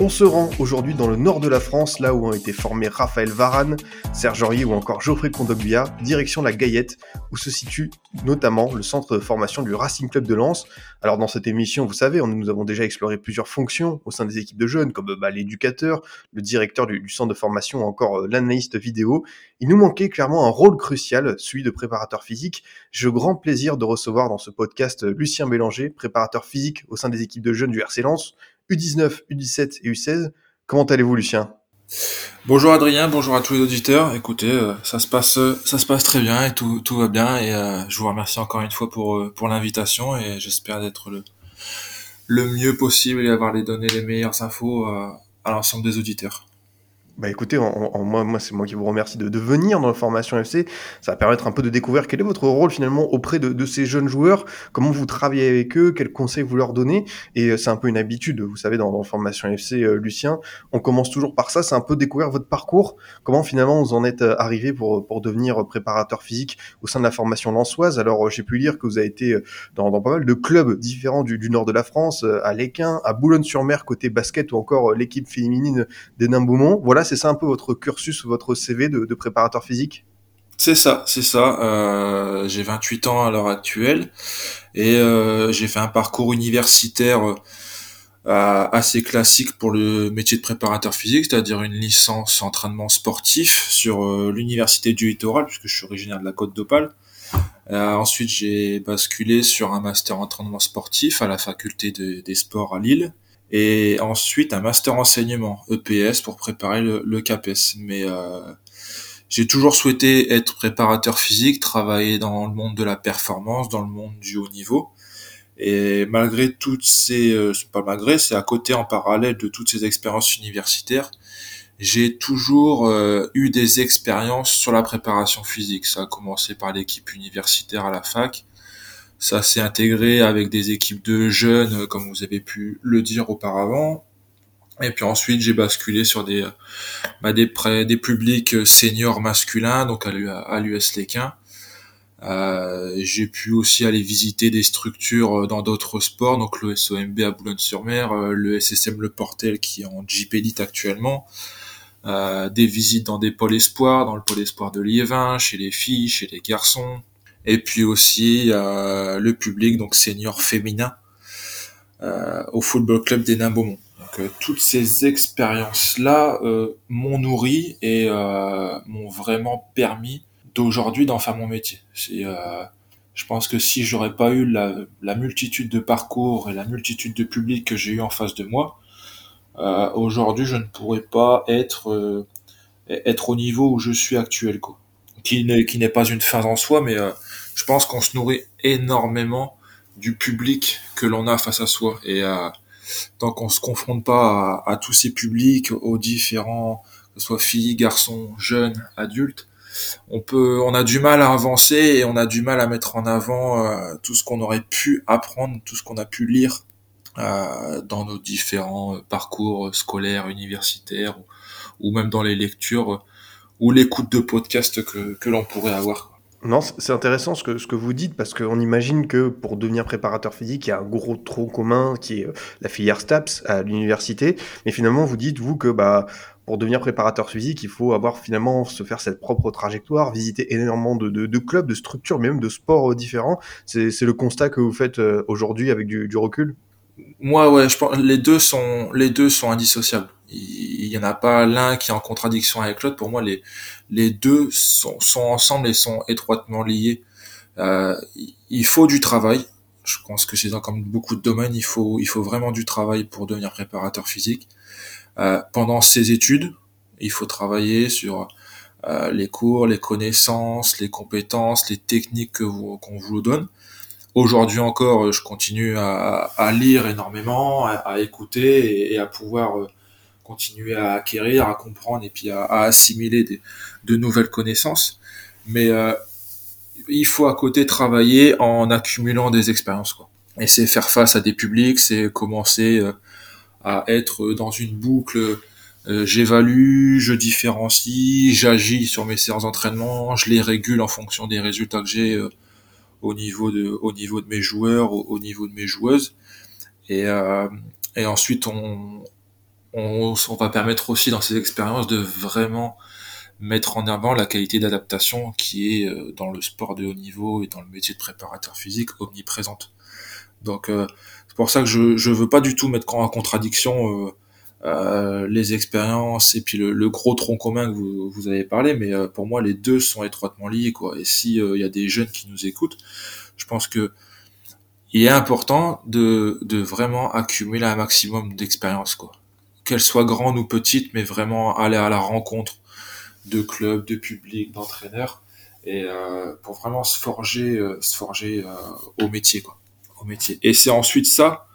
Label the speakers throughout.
Speaker 1: On se rend aujourd'hui dans le nord de la France, là où ont été formés Raphaël Varane, Serge Aurier ou encore Geoffrey Kondogbia, direction la Gaillette, où se situe notamment le centre de formation du Racing Club de Lens. Alors dans cette émission, vous savez, nous avons déjà exploré plusieurs fonctions au sein des équipes de jeunes, comme bah, l'éducateur, le directeur du, centre de formation ou encore euh, l'analyste vidéo. Il nous manquait clairement un rôle crucial, celui de préparateur physique. J'ai grand plaisir de recevoir dans ce podcast Lucien Bélanger, préparateur physique au sein des équipes de jeunes du RC Lens. U19, U17 et U16. Comment allez-vous, Lucien?
Speaker 2: Bonjour Adrien, bonjour à tous les auditeurs. Écoutez, euh, ça se passe, euh, ça se passe très bien et tout, va bien. Et euh, je vous remercie encore une fois pour pour l'invitation et j'espère d'être le le mieux possible et avoir les données les meilleures infos à l'ensemble des auditeurs.
Speaker 1: Bah écoutez, en, en, moi, moi c'est moi qui vous remercie de, de, venir dans la formation FC. Ça va permettre un peu de découvrir quel est votre rôle finalement auprès de, de ces jeunes joueurs, comment vous travaillez avec eux, quels conseils vous leur donnez. Et euh, c'est un peu une habitude, vous savez, dans, dans la formation FC, euh, Lucien, on commence toujours par ça, c'est un peu découvrir votre parcours, comment finalement vous en êtes euh, arrivé pour, pour devenir préparateur physique au sein de la formation lançoise? Alors j'ai pu lire que vous avez été dans, dans pas mal de clubs différents du, du nord de la France, à Léquin, à Boulogne-sur-Mer côté basket ou encore l'équipe féminine des Beaumont. Voilà, c'est ça un peu votre cursus ou votre CV de, préparateur physique
Speaker 2: C'est ça, c'est ça. Euh, j'ai 28 ans à l'heure actuelle et euh, j'ai fait un parcours universitaire euh, assez classique pour le métier de préparateur physique, c'est-à-dire une licence entraînement sportif sur l'université du littoral, puisque je suis originaire de la Côte d'Opale. Ensuite, j'ai basculé sur un master entraînement sportif à la faculté de, des sports à Lille et ensuite un master enseignement EPS pour préparer le, le CAPES. Mais euh, j'ai toujours souhaité être préparateur physique, travailler dans le monde de la performance, dans le monde du haut niveau. Et malgré toutes ces, euh, pas malgré, c'est à côté en parallèle de toutes ces expériences universitaires, j'ai toujours euh, eu des expériences sur la préparation physique. Ça a commencé par l'équipe universitaire à la fac, ça s'est intégré avec des équipes de jeunes, comme vous avez pu le dire auparavant. Et puis ensuite, j'ai basculé sur des, bah, des, des publics seniors masculins, donc à l'US Léquin. Euh, j'ai pu aussi aller visiter des structures dans d'autres sports, donc le SOMB à Boulogne-sur-Mer, le SSM Le Portel qui est en Jeep Elite actuellement, euh, des visites dans des pôles espoirs, dans le pôle espoir de Liévin, chez les filles, chez les garçons, et puis aussi euh, le public donc senior féminin euh, au football club des Nains. Donc euh, toutes ces expériences là euh, m'ont nourri et euh, m'ont vraiment permis d'aujourd'hui d'en faire mon métier. C'est je pense que si j'aurais pas eu la, la, multitude de parcours et la multitude de publics que j'ai eu en face de moi, aujourd'hui je ne pourrais pas être être au niveau où je suis actuel quoi. Qui n'est qui n'est pas une fin en soi, mais je pense qu'on se nourrit énormément du public que l'on a face à soi. Et euh, tant qu'on se confronte pas à, tous ces publics, aux différents, que ce soit filles, garçons, jeunes, adultes, on peut, on a du mal à avancer et on a du mal à mettre en avant euh, tout ce qu'on aurait pu apprendre, tout ce qu'on a pu lire euh, dans nos différents parcours scolaires, universitaires, ou, ou même dans les lectures ou l'écoute de podcasts que, que l'on pourrait avoir.
Speaker 1: Non, c'est intéressant ce que, ce que vous dites parce qu'on imagine que pour devenir préparateur physique, il y a un gros tronc commun qui est la filière STAPS à l'université. Mais finalement, vous dites, vous, que bah, pour devenir préparateur physique, il faut avoir finalement se faire cette propre trajectoire, visiter énormément de, de, de clubs, de structures, mais même de sports différents. C'est le constat que vous faites aujourd'hui avec du, du recul?
Speaker 2: Moi, ouais, je pense les deux sont les deux sont indissociables il y en a pas l'un qui est en contradiction avec l'autre. Pour moi, les les deux sont, sont ensemble et sont étroitement liés. Euh, il faut du travail. Je pense que c'est dans comme beaucoup de domaines, il faut il faut vraiment du travail pour devenir préparateur physique. Euh, pendant ses études, il faut travailler sur euh, les cours, les connaissances, les compétences, les techniques que vous qu'on vous donne. aujourd'hui encore, je continue à, à lire énormément, à, écouter et, et, à pouvoir continuer à acquérir, à comprendre et puis à, assimiler des, de nouvelles connaissances. Mais il faut à côté travailler en accumulant des expériences. Quoi. Et c'est faire face à des publics, c'est commencer à être dans une boucle euh, j'évalue, je différencie, j'agis sur mes séances d'entraînement, je les régule en fonction des résultats que j'ai euh, au niveau de au niveau de mes joueurs, au, niveau de mes joueuses. Et, euh, et ensuite on, on, va permettre aussi dans ces expériences de vraiment mettre en avant la qualité d'adaptation qui est euh, dans le sport de haut niveau et dans le métier de préparateur physique omniprésente. Donc c'est pour ça que je je veux pas du tout mettre en contradiction euh, les expériences et puis le, gros tronc commun que vous, vous avez parlé, mais euh, pour moi les deux sont étroitement liés quoi. Et si euh, il y a des jeunes qui nous écoutent, je pense que il est important de, de vraiment accumuler un maximum d'expérience quoi. Qu'elle soit grande ou petite, mais vraiment aller à la rencontre de clubs, de publics, d'entraîneurs, et pour vraiment se forger, se forger au métier. Et c'est ensuite ça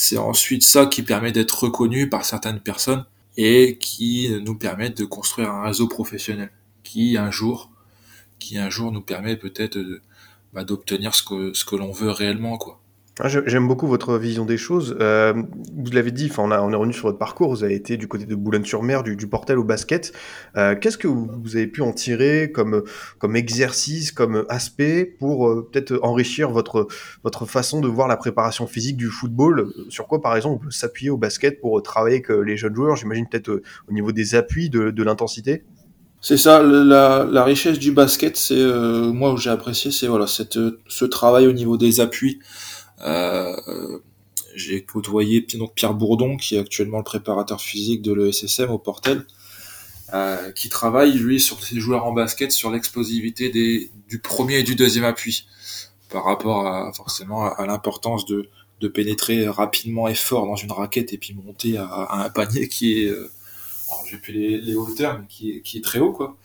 Speaker 2: c'est ensuite ça qui permet d'être reconnu par certaines personnes et qui nous permet de construire un réseau professionnel qui un jour, qui un jour nous permet peut-être bah, d'obtenir ce que, l'on veut réellement.
Speaker 1: Ah, j'aime beaucoup votre vision des choses. Euh, vous l'avez dit, on, a, on est revenu sur votre parcours. Vous avez été du côté de Boulogne-sur-Mer, du, du, Portel au basket. Euh, Qu'est-ce que vous, avez pu en tirer comme, comme exercice, comme aspect pour euh, peut-être enrichir votre, votre façon de voir la préparation physique du football? Sur quoi, par exemple, on peut s'appuyer au basket pour travailler avec les jeunes joueurs? J'imagine peut-être euh, au niveau des appuis, de, de l'intensité
Speaker 2: c'est ça, la, la, richesse du basket, c'est euh, moi où j'ai apprécié, c'est voilà, cette, ce travail au niveau des appuis, j'ai côtoyé donc Pierre Bourdon, qui est actuellement le préparateur physique de l'ESSM au Portel, euh, qui travaille lui sur ses joueurs en basket sur l'explosivité du premier et du deuxième appui, par rapport à forcément à, l'importance de, de pénétrer rapidement et fort dans une raquette et puis monter à, à un panier qui est, euh, j'ai plus les, les, hauteurs, mais qui est, qui est très haut quoi,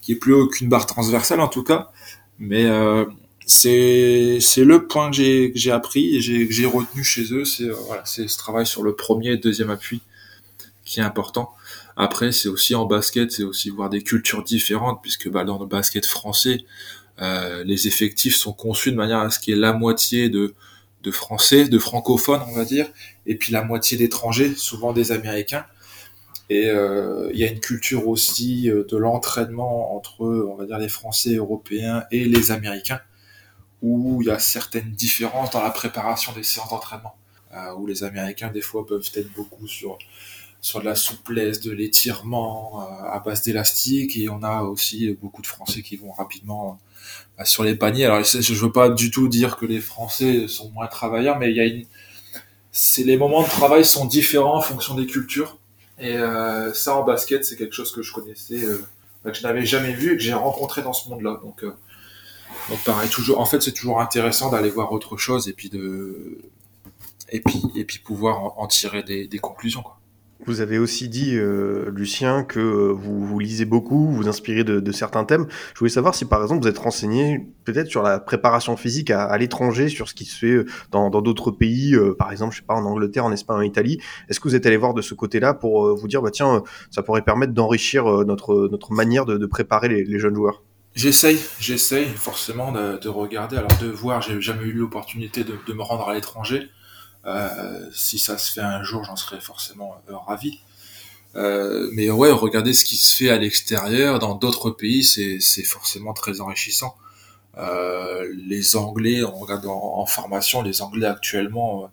Speaker 2: qui est plus haut qu'une barre transversale en tout cas, mais euh, c'est le point que j'ai que appris et j'ai j'ai retenu chez eux c'est euh, c'est ce travail sur le premier et deuxième appui qui est important. Après c'est aussi en basket c'est aussi voir des cultures différentes puisque bah, dans le basket français euh, les effectifs sont conçus de manière à ce qu'il y ait la moitié de français de francophones on va dire et puis la moitié d'étrangers souvent des américains. Et euh, il y a une culture aussi de l'entraînement entre on va dire les français européens et les américains où il y a certaines différences dans la préparation des séances d'entraînement, euh, où les Américains des fois peuvent être beaucoup sur sur de la souplesse, de l'étirement euh, à base d'élastique, et on a aussi beaucoup de Français qui vont rapidement euh, sur les paniers. Alors je veux pas du tout dire que les Français sont moins travailleurs, mais il y a une, c'est les moments de travail sont différents en fonction des cultures, et euh, ça en basket c'est quelque chose que je connaissais, que je n'avais jamais vu et que j'ai rencontré dans ce monde-là. Donc donc pareil, toujours, en fait, c'est toujours intéressant d'aller voir autre chose et puis de, et puis, et puis pouvoir en, tirer des, conclusions.
Speaker 1: Vous avez aussi dit, euh, Lucien, que vous, vous, lisez beaucoup, vous inspirez de, certains thèmes. Je voulais savoir si, par exemple, vous êtes renseigné peut-être sur la préparation physique à, l'étranger, sur ce qui se fait dans d'autres pays, euh, par exemple, je sais pas, en Angleterre, en Espagne, en Italie. Est-ce que vous êtes allé voir de ce côté-là pour euh, vous dire, bah tiens, ça pourrait permettre d'enrichir euh, notre, notre manière de, préparer les jeunes joueurs?
Speaker 2: J'essaye, j'essaye forcément de, de, regarder, alors de voir, j'ai jamais eu l'opportunité de, de, me rendre à l'étranger. Euh, si ça se fait un jour, j'en serais forcément euh, ravi. Euh, mais ouais, regarder ce qui se fait à l'extérieur, dans d'autres pays, c'est forcément très enrichissant. Euh, les Anglais, on regarde en, en formation, les Anglais actuellement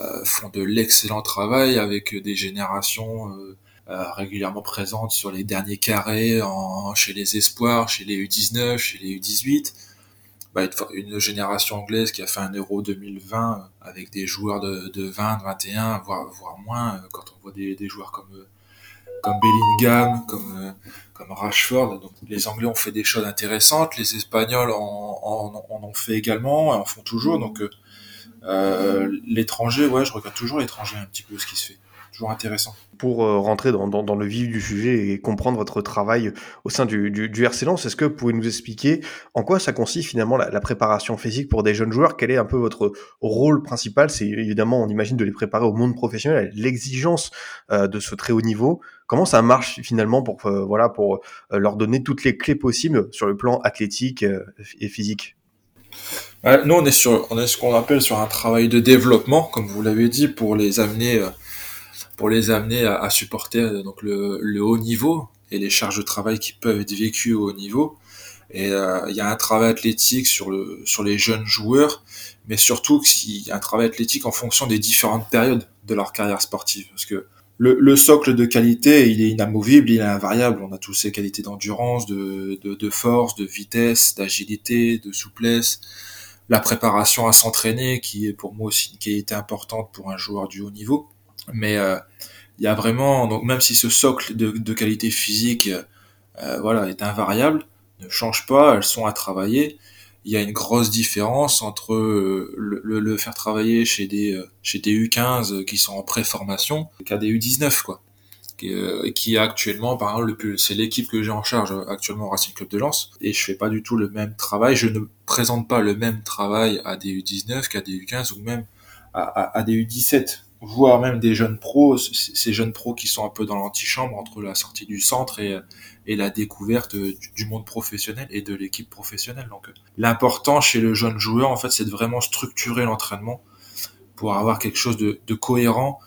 Speaker 2: euh, font de l'excellent travail avec des générations régulièrement présente sur les derniers carrés, chez les espoirs, chez les U19, chez les U18. Bah, une génération anglaise qui a fait un Euro 2020 avec des joueurs de, de 20, 21, voire, voire moins, euh, quand on voit des, joueurs comme euh, comme Bellingham, comme comme Rashford. Donc les Anglais ont fait des choses intéressantes, les Espagnols en, en, en ont fait également, en font toujours. Donc Euh, l'étranger, ouais, je regarde toujours l'étranger un petit peu ce qui se fait. Toujours intéressant.
Speaker 1: Pour euh, rentrer dans, dans, dans, le vif du sujet et comprendre votre travail au sein du, du, du RC Lens, est-ce que vous pouvez nous expliquer en quoi ça consiste finalement la, la, préparation physique pour des jeunes joueurs? Quel est un peu votre rôle principal? C'est évidemment, on imagine, de les préparer au monde professionnel, l'exigence euh, de ce très haut niveau. Comment ça marche finalement pour, euh, voilà, pour leur donner toutes les clés possibles sur le plan athlétique et physique?
Speaker 2: Nous, on est sur, on est ce qu'on appelle sur un travail de développement, comme vous l'avez dit, pour les amener, pour les amener à, supporter euh, donc le, haut niveau et les charges de travail qui peuvent être vécues au haut niveau. Et euh, il y a un travail athlétique sur le, sur les jeunes joueurs, mais surtout qu'il y a un travail athlétique en fonction des différentes périodes de leur carrière sportive, parce que le, le, socle de qualité, il est inamovible, il est invariable. On a tous ces qualités d'endurance, de, de, de, force, de vitesse, d'agilité, de souplesse, la préparation à s'entraîner qui est pour moi aussi a été importante pour un joueur du haut niveau. Mais euh, il y a vraiment donc même si ce socle de, de qualité physique euh, voilà est invariable, ne change pas, elles sont à travailler. Il y a une grosse différence entre le, le, le faire travailler chez des chez des U15 qui sont en pré-formation qu'à des U19 quoi qui, euh, actuellement, par exemple, c'est l'équipe que j'ai en charge actuellement au Racing Club de Lens, et je fais pas du tout le même travail, je ne présente pas le même travail à des U19 qu'à des U15 ou même à, à, à, des U17, voire même des jeunes pros, ces jeunes pros qui sont un peu dans l'antichambre entre la sortie du centre et, et la découverte du, du monde professionnel et de l'équipe professionnelle. Donc, l'important chez le jeune joueur, en fait, c'est de vraiment structurer l'entraînement pour avoir quelque chose de, de cohérent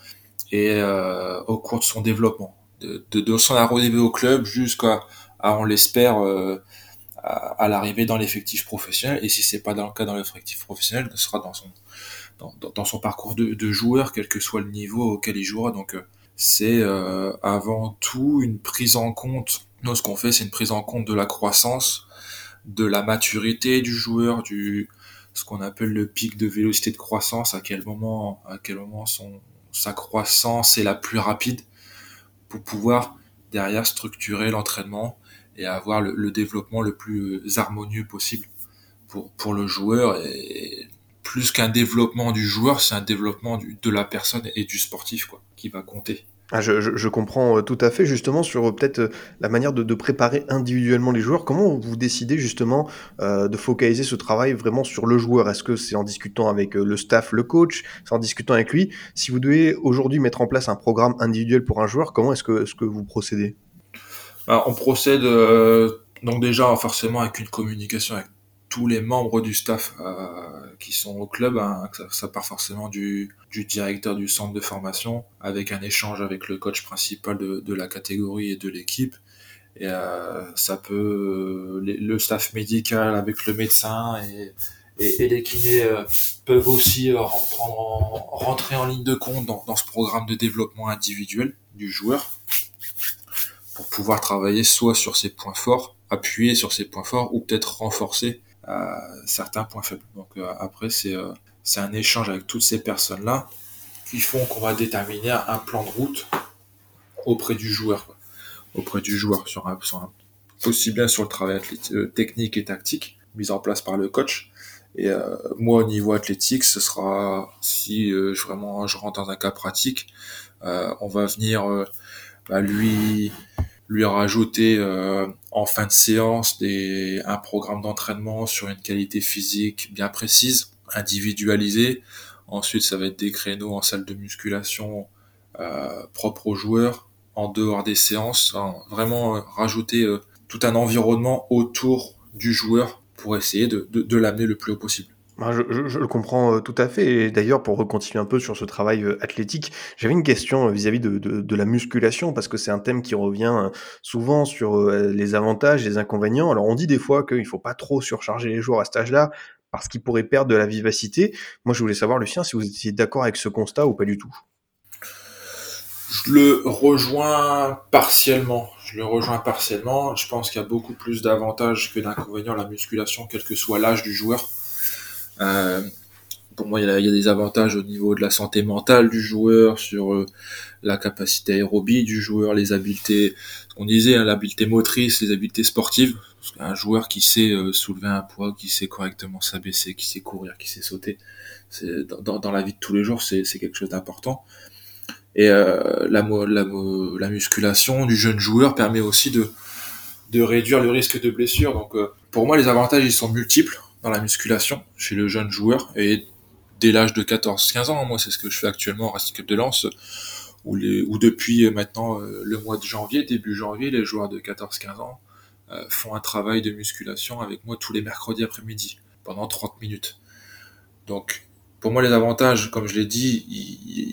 Speaker 2: et euh, au cours de son développement, de, de, de son arrivée au club jusqu'à, on l'espère, euh, à, à l'arrivée dans l'effectif professionnel. Et si c'est pas dans le cas dans l'effectif professionnel, ce sera dans son dans, son parcours de, de, joueur, quel que soit le niveau auquel il jouera. Donc euh, c'est euh, avant tout une prise en compte. Nous, ce qu'on fait, c'est une prise en compte de la croissance, de la maturité du joueur, du ce qu'on appelle le pic de vélocité de croissance, à quel moment, à quel moment son, sa croissance est la plus rapide pour pouvoir derrière structurer l'entraînement et avoir le, le, développement le plus harmonieux possible pour, pour le joueur. Et plus qu'un développement du joueur, c'est un développement du, de la personne et du sportif quoi, qui va compter.
Speaker 1: Ah, je, je, je, comprends euh, tout à fait justement sur euh, peut-être euh, la manière de, de, préparer individuellement les joueurs. Comment vous décidez justement euh, de focaliser ce travail vraiment sur le joueur? Est-ce que c'est en discutant avec le staff, le coach? C'est en discutant avec lui? Si vous devez aujourd'hui mettre en place un programme individuel pour un joueur, comment est-ce que, est -ce que vous procédez?
Speaker 2: Alors, On procède euh, donc déjà forcément avec une communication avec tous les membres du staff euh, qui sont au club, hein, ça, part forcément du, du, directeur du centre de formation, avec un échange avec le coach principal de, la catégorie et de l'équipe. Et euh, ça peut, le staff médical avec le médecin et, les kinés euh, peuvent aussi en, rentrer en ligne de compte dans ce programme de développement individuel du joueur pour pouvoir travailler soit sur ses points forts, appuyer sur ses points forts ou peut-être renforcer certains points faibles. Donc euh, après, c'est euh, c'est un échange avec toutes ces personnes-là qui font qu'on va déterminer un plan de route auprès du joueur, auprès du joueur sur un, sur un, aussi bien sur le travail euh, technique et tactique mis en place par le coach. Et moi, au niveau athlétique, ce sera si je, vraiment je rentre dans un cas pratique, on va venir bah, lui lui rajouter euh, en fin de séance un programme d'entraînement sur une qualité physique bien précise, individualisée. Ensuite, ça va être des créneaux en salle de musculation euh, propres aux joueurs, en dehors des séances. Vraiment euh, rajouter euh, tout un environnement autour du joueur pour essayer de l'amener le plus haut possible.
Speaker 1: Je, le comprends euh, tout à fait. Et d'ailleurs, pour continuer un peu sur ce travail euh, athlétique, j'avais une question euh, vis-à-vis de, de, de, la musculation, parce que c'est un thème qui revient souvent sur les avantages, les inconvénients. Alors, on dit des fois qu'il ne faut pas trop surcharger les joueurs à cet âge-là, parce qu'ils pourraient perdre de la vivacité. Moi, je voulais savoir, Lucien, si vous étiez d'accord avec ce constat ou pas du tout.
Speaker 2: Je le rejoins partiellement. Je le rejoins partiellement. Je pense qu'il y a beaucoup plus d'avantages que d'inconvénients à la musculation, quel que soit l'âge du joueur. Euh, pour moi, il y, a, des avantages au niveau de la santé mentale du joueur, sur euh, la capacité aérobie du joueur, les habiletés, on disait, hein, l'habileté motrice, les habiletés sportives, Un joueur qui sait euh, soulever un poids, qui sait correctement s'abaisser, qui sait courir, qui sait sauter, dans, la vie de tous les jours, c'est quelque chose d'important. Et la, la, la, musculation du jeune joueur permet aussi de, réduire le risque de blessure. Donc pour moi, les avantages, ils sont multiples dans la musculation chez le jeune joueur. Et dès l'âge de 14-15 ans, moi c'est ce que je fais actuellement au Racing Club de Lens, où, les, où depuis maintenant le mois de janvier, début janvier, les joueurs de 14-15 ans euh, font un travail de musculation avec moi tous les mercredis après-midi pendant 30 minutes. Donc, pour moi, les avantages, comme je l'ai dit,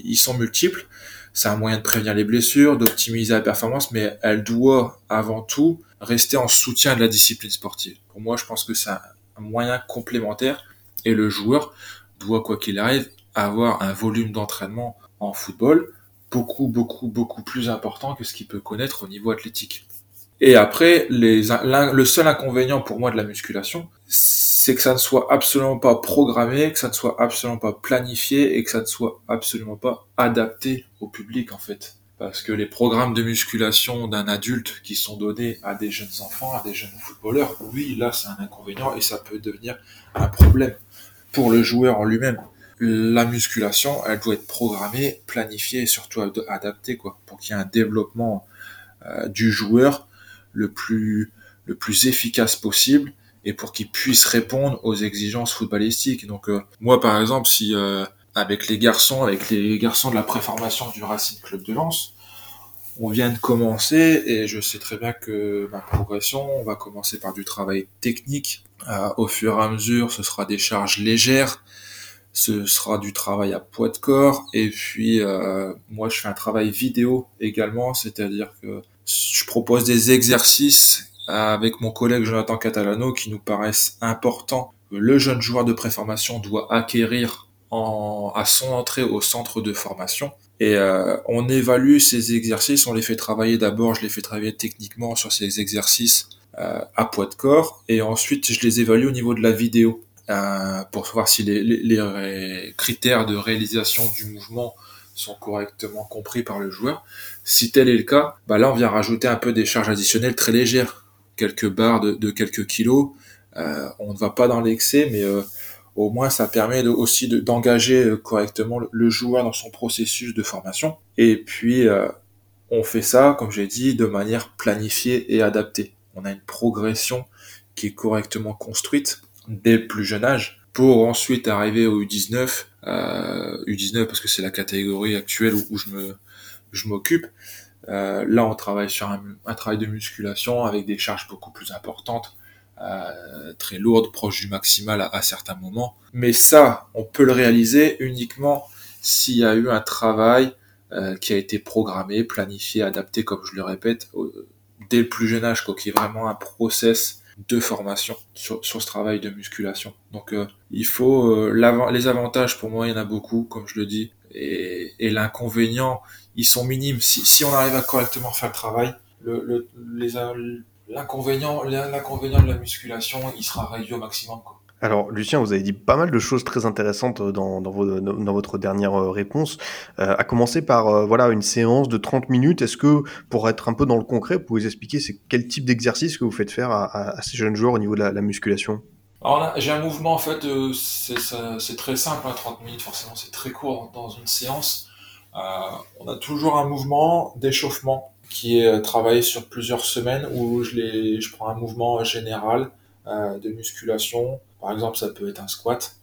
Speaker 2: ils, sont multiples. C'est un moyen de prévenir les blessures, d'optimiser la performance, mais elle doit avant tout rester en soutien de la discipline sportive. Pour moi, je pense que un moyen complémentaire et le joueur doit, quoi qu'il arrive, avoir un volume d'entraînement en football beaucoup, beaucoup, beaucoup plus important que ce qu'il peut connaître au niveau athlétique. Et après, les, le seul inconvénient pour moi de la musculation, c'est que ça ne soit absolument pas programmé, que ça ne soit absolument pas planifié et que ça ne soit absolument pas adapté au public en fait. Parce que les programmes de musculation d'un adulte qui sont donnés à des jeunes enfants, à des jeunes footballeurs, oui, là c'est un inconvénient et ça peut devenir un problème pour le joueur en lui-même. La musculation, elle doit être programmée, planifiée et surtout adaptée quoi, pour qu'il y ait un développement euh, du joueur le plus, le plus efficace possible et pour qu'il puisse répondre aux exigences footballistiques. Donc euh, moi par exemple, si euh, avec les garçons, avec les garçons de la préformation du Racing Club de Lens, on vient de commencer et je sais très bien que ma progression, on va commencer par du travail technique. Euh, au fur et à mesure, ce sera des charges légères, ce sera du travail à poids de corps et puis moi je fais un travail vidéo également, c'est-à-dire que je propose des exercices avec mon collègue Jonathan Catalano qui nous paraissent importants. Le jeune joueur de préformation doit acquérir en, à son entrée au centre de formation. Et euh, on évalue ces exercices, on les fait travailler d'abord, je les fais travailler techniquement sur ces exercices euh, à poids de corps, et ensuite je les évalue au niveau de la vidéo euh, pour voir si les, les, les, critères de réalisation du mouvement sont correctement compris par le joueur. Si tel est le cas, bah là on vient rajouter un peu des charges additionnelles très légères, quelques barres de, quelques kilos. Euh, on ne va pas dans l'excès, mais euh, au moins ça permet aussi d'engager euh, correctement le, joueur dans son processus de formation. Et puis on fait ça, comme j'ai dit, de manière planifiée et adaptée. On a une progression qui est correctement construite dès le plus jeune âge pour ensuite arriver au U19, euh, U19 parce que c'est la catégorie actuelle où, je m'occupe. Euh, là, on travaille sur un, travail de musculation avec des charges beaucoup plus importantes, euh, très lourdes, proches du maximal à, certains moments. Mais ça, on peut le réaliser uniquement s'il y a eu un travail euh, qui a été programmé, planifié, adapté, comme je le répète, dès le plus jeune âge, quoi, qui est vraiment un process de formation sur, sur ce travail de musculation. Donc euh, il faut euh, les avantages pour moi il y en a beaucoup comme je le dis et, et l'inconvénient ils sont minimes si, si on arrive à correctement faire le travail le, le les l'inconvénient l'inconvénient de la musculation il sera réduit au maximum quoi.
Speaker 1: Alors, Lucien, vous avez dit pas mal de choses très intéressantes dans, dans, dans votre dernière euh, réponse. Euh, à commencer par euh, voilà une séance de 30 minutes. Est-ce que, pour être un peu dans le concret, vous pouvez expliquer c'est quel type d'exercice que vous faites faire à, à, ces jeunes joueurs au niveau de la, la musculation?
Speaker 2: Alors j'ai un mouvement en fait, euh, c'est très simple, hein, 30 minutes forcément, c'est très court dans, une séance. Euh, on a toujours un mouvement d'échauffement qui est travaillé sur plusieurs semaines où je, les, je prends un mouvement général de musculation par exemple, ça peut être un squat.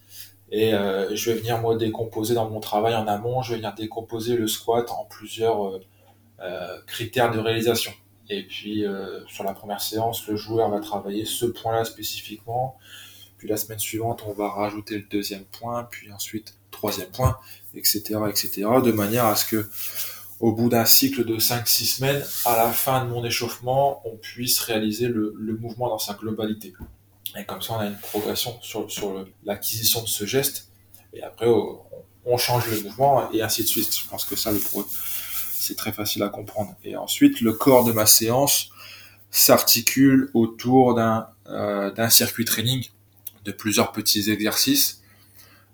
Speaker 2: Et euh, je vais venir moi décomposer dans mon travail en amont, je vais venir décomposer le squat en plusieurs euh, euh, critères de réalisation. Et puis sur la première séance, le joueur va travailler ce point-là spécifiquement. Puis la semaine suivante, on va rajouter le deuxième point, puis ensuite troisième point, etc., etc., de manière à ce que au bout d'un cycle de 5-6 semaines, à la fin de mon échauffement, on puisse réaliser le, mouvement dans sa globalité. Et comme ça, on a une progression sur, l'acquisition de ce geste. Et après, on change le mouvement et ainsi de suite. Je pense que ça, le c'est très facile à comprendre. Et ensuite, le corps de ma séance s'articule autour d'un euh, circuit training de plusieurs petits exercices.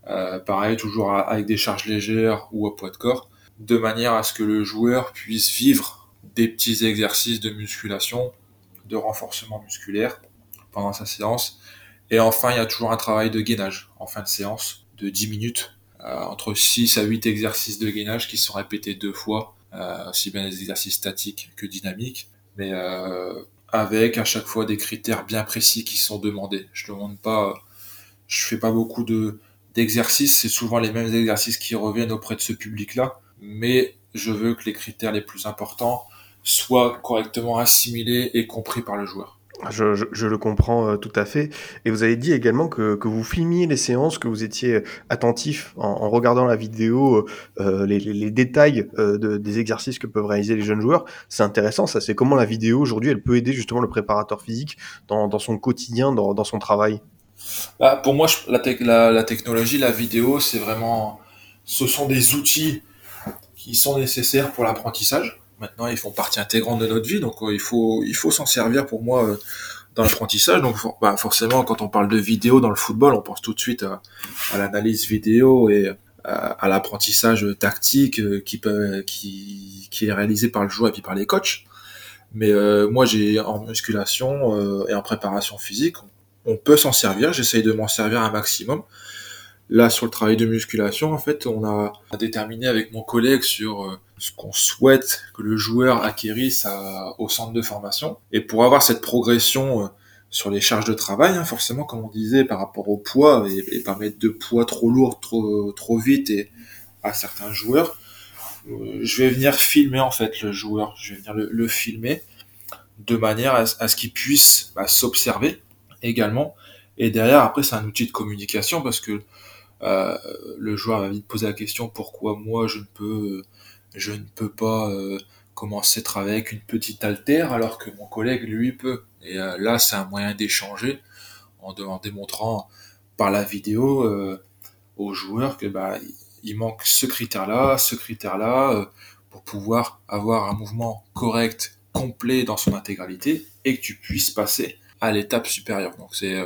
Speaker 2: Euh, pareil, toujours avec des charges légères ou à poids de corps, de manière à ce que le joueur puisse vivre des petits exercices de musculation, de renforcement musculaire pendant sa séance. Et enfin, il y a toujours un travail de gainage en fin de séance de 10 minutes, euh, entre 6 à 8 exercices de gainage qui sont répétés deux fois, euh, aussi bien des exercices statiques que dynamiques, mais euh, avec à chaque fois des critères bien précis qui sont demandés. Je demande pas, je fais pas beaucoup de d'exercices, c'est souvent les mêmes exercices qui reviennent auprès de ce public-là, mais je veux que les critères les plus importants soient correctement assimilés et compris par le joueur.
Speaker 1: Je, je, je, le comprends euh, tout à fait. Et vous avez dit également que, que, vous filmiez les séances, que vous étiez attentif en, en regardant la vidéo, euh, les, les, les, détails euh, de, des exercices que peuvent réaliser les jeunes joueurs. C'est intéressant, ça. C'est comment la vidéo aujourd'hui, elle peut aider justement le préparateur physique dans, dans son quotidien, dans, dans son travail?
Speaker 2: Bah, pour moi, je, la, te la, la, technologie, la vidéo, c'est vraiment, ce sont des outils qui sont nécessaires pour l'apprentissage maintenant ils font partie intégrante de notre vie, donc euh, il faut il faut s'en servir pour moi euh, dans l'apprentissage. Donc bah, forcément, quand on parle de vidéo dans le football, on pense tout de suite à, l'analyse vidéo et à, l'apprentissage tactique euh, qui peut qui qui est réalisé par le joueur et puis par les coachs. Mais euh, moi, j'ai en musculation euh, et en préparation physique, on peut s'en servir. J'essaye de m'en servir un maximum. Là, sur le travail de musculation, en fait, on a déterminé avec mon collègue sur euh, ce qu'on souhaite que le joueur acquérisse au centre de formation. Et pour avoir cette progression euh, sur les charges de travail, hein, forcément, comme on disait, par rapport au poids, et, et pas mettre de poids trop lourd, trop, trop vite et à certains joueurs, euh, je vais venir filmer, en fait, le joueur. Je vais venir le, filmer de manière à, à ce qu'il puisse bah, s'observer également. Et derrière, après, c'est un outil de communication parce que euh, le joueur va vite poser la question pourquoi moi je ne peux je ne peux pas euh, commencer à travailler avec une petite altère alors que mon collègue lui peut. Et euh, là c'est un moyen d'échanger en, en, démontrant par la vidéo aux joueurs que bah il manque ce critère là ce critère là pour pouvoir avoir un mouvement correct complet dans son intégralité et que tu puisses passer à l'étape supérieure. Donc c'est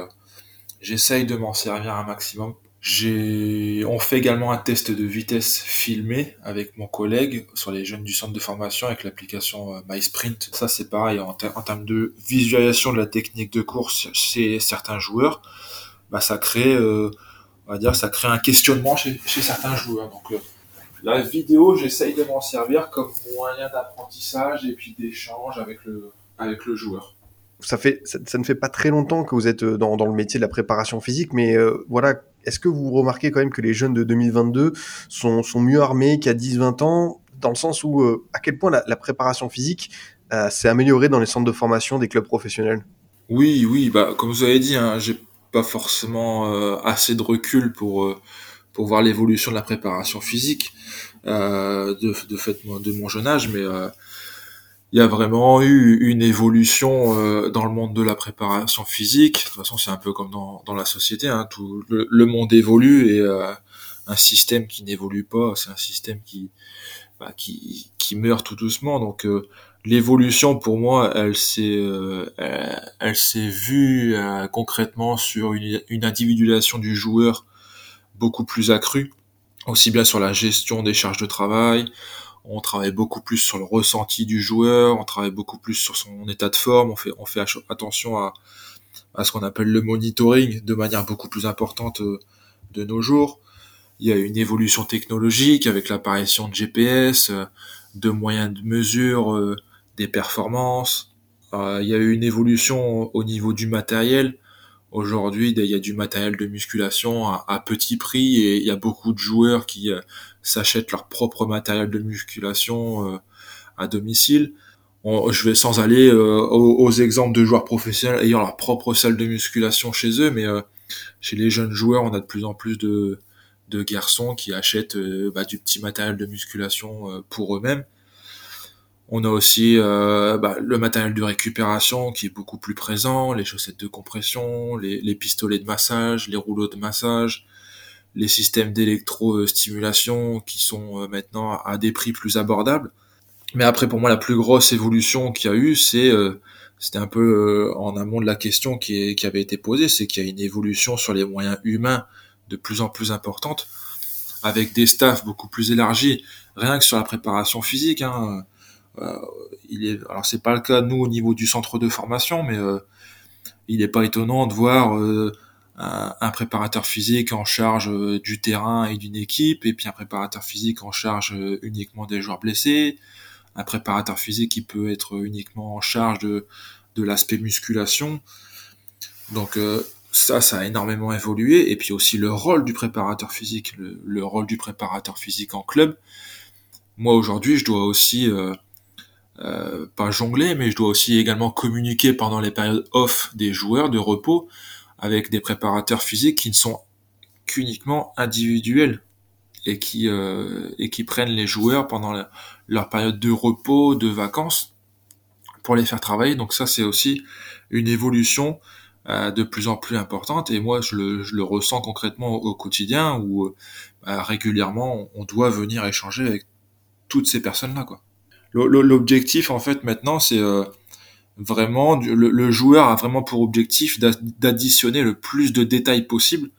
Speaker 2: j'essaye de m'en servir un maximum on fait également un test de vitesse filmé avec mon collègue sur les jeunes du centre de formation avec l'application euh, MySprint. Ça, c'est pareil en, ter en, termes de visualisation de la technique de course chez certains joueurs. Bah, ça crée, euh, on va dire, ça crée un questionnement chez, certains joueurs. Donc, euh, la vidéo, j'essaye de m'en servir comme moyen d'apprentissage et puis d'échange avec le joueur
Speaker 1: ça fait ça, ça, ne fait pas très longtemps que vous êtes dans, dans le métier de la préparation physique, mais euh, voilà, est-ce que vous remarquez quand même que les jeunes de 2022 sont, sont mieux armés qu'à 10-20 ans, dans le sens où euh, à quel point la, la préparation physique euh, s'est améliorée dans les centres de formation des clubs professionnels?
Speaker 2: Oui, oui, bah comme vous avez dit, hein, j'ai pas forcément euh, assez de recul pour pour voir l'évolution de la préparation physique de, de de mon jeune âge, mais il y a vraiment eu une évolution euh, dans le monde de la préparation physique. De toute façon, c'est un peu comme dans, dans la société. Hein. Tout le, le, monde évolue et euh, un système qui n'évolue pas, c'est un système qui, bah, qui qui meurt tout doucement. Donc euh, l'évolution, pour moi, elle s'est euh, elle, elle s'est vue euh, concrètement sur une, une individualisation du joueur beaucoup plus accrue, aussi bien sur la gestion des charges de travail on travaille beaucoup plus sur le ressenti du joueur, on travaille beaucoup plus sur son état de forme, on fait, on fait attention à, à ce qu'on appelle le monitoring de manière beaucoup plus importante euh, de nos jours. Il y a une évolution technologique avec l'apparition de GPS, euh, de moyens de mesure euh, des performances. Il y a eu une évolution au niveau du matériel. Aujourd'hui, il y a du matériel de musculation à, petit prix et il y a beaucoup de joueurs qui s'achètent leur propre matériel de musculation euh, à domicile. Je vais sans aller euh, aux, exemples de joueurs professionnels ayant leur propre salle de musculation chez eux, mais euh, chez les jeunes joueurs, on a de plus en plus de, de garçons qui achètent bah, du petit matériel de musculation pour eux-mêmes. On a aussi euh, bah, le matériel de récupération qui est beaucoup plus présent, les chaussettes de compression, les, pistolets de massage, les rouleaux de massage, les systèmes d'électrostimulation qui sont euh, maintenant à des prix plus abordables. Mais après, pour moi, la plus grosse évolution qu'il y a eu, c'est euh, c'était un peu euh, en amont de la question qui, qui avait été posée, c'est qu'il y a une évolution sur les moyens humains de plus en plus importante, avec des staffs beaucoup plus élargis, rien que sur la préparation physique. Hein, il est, alors c'est pas le cas nous au niveau du centre de formation, mais euh, il n'est pas étonnant de voir un, préparateur physique en charge du terrain et d'une équipe, et puis un préparateur physique en charge uniquement des joueurs blessés, un préparateur physique qui peut être uniquement en charge de, de l'aspect musculation. Donc ça, ça a énormément évolué. Et puis aussi le rôle du préparateur physique, le, rôle du préparateur physique en club. Moi aujourd'hui, je dois aussi euh, euh, pas jongler, mais je dois aussi également communiquer pendant les périodes off des joueurs de repos avec des préparateurs physiques qui ne sont qu'uniquement individuels et qui euh, et qui prennent les joueurs pendant leur période de repos, de vacances pour les faire travailler. Donc ça, c'est aussi une évolution euh, de plus en plus importante et moi je le, je le ressens concrètement au, quotidien où euh, bah, régulièrement on doit venir échanger avec toutes ces personnes là quoi. L'objectif en fait maintenant c'est euh, vraiment le, joueur a vraiment pour objectif d'additionner le plus de détails possible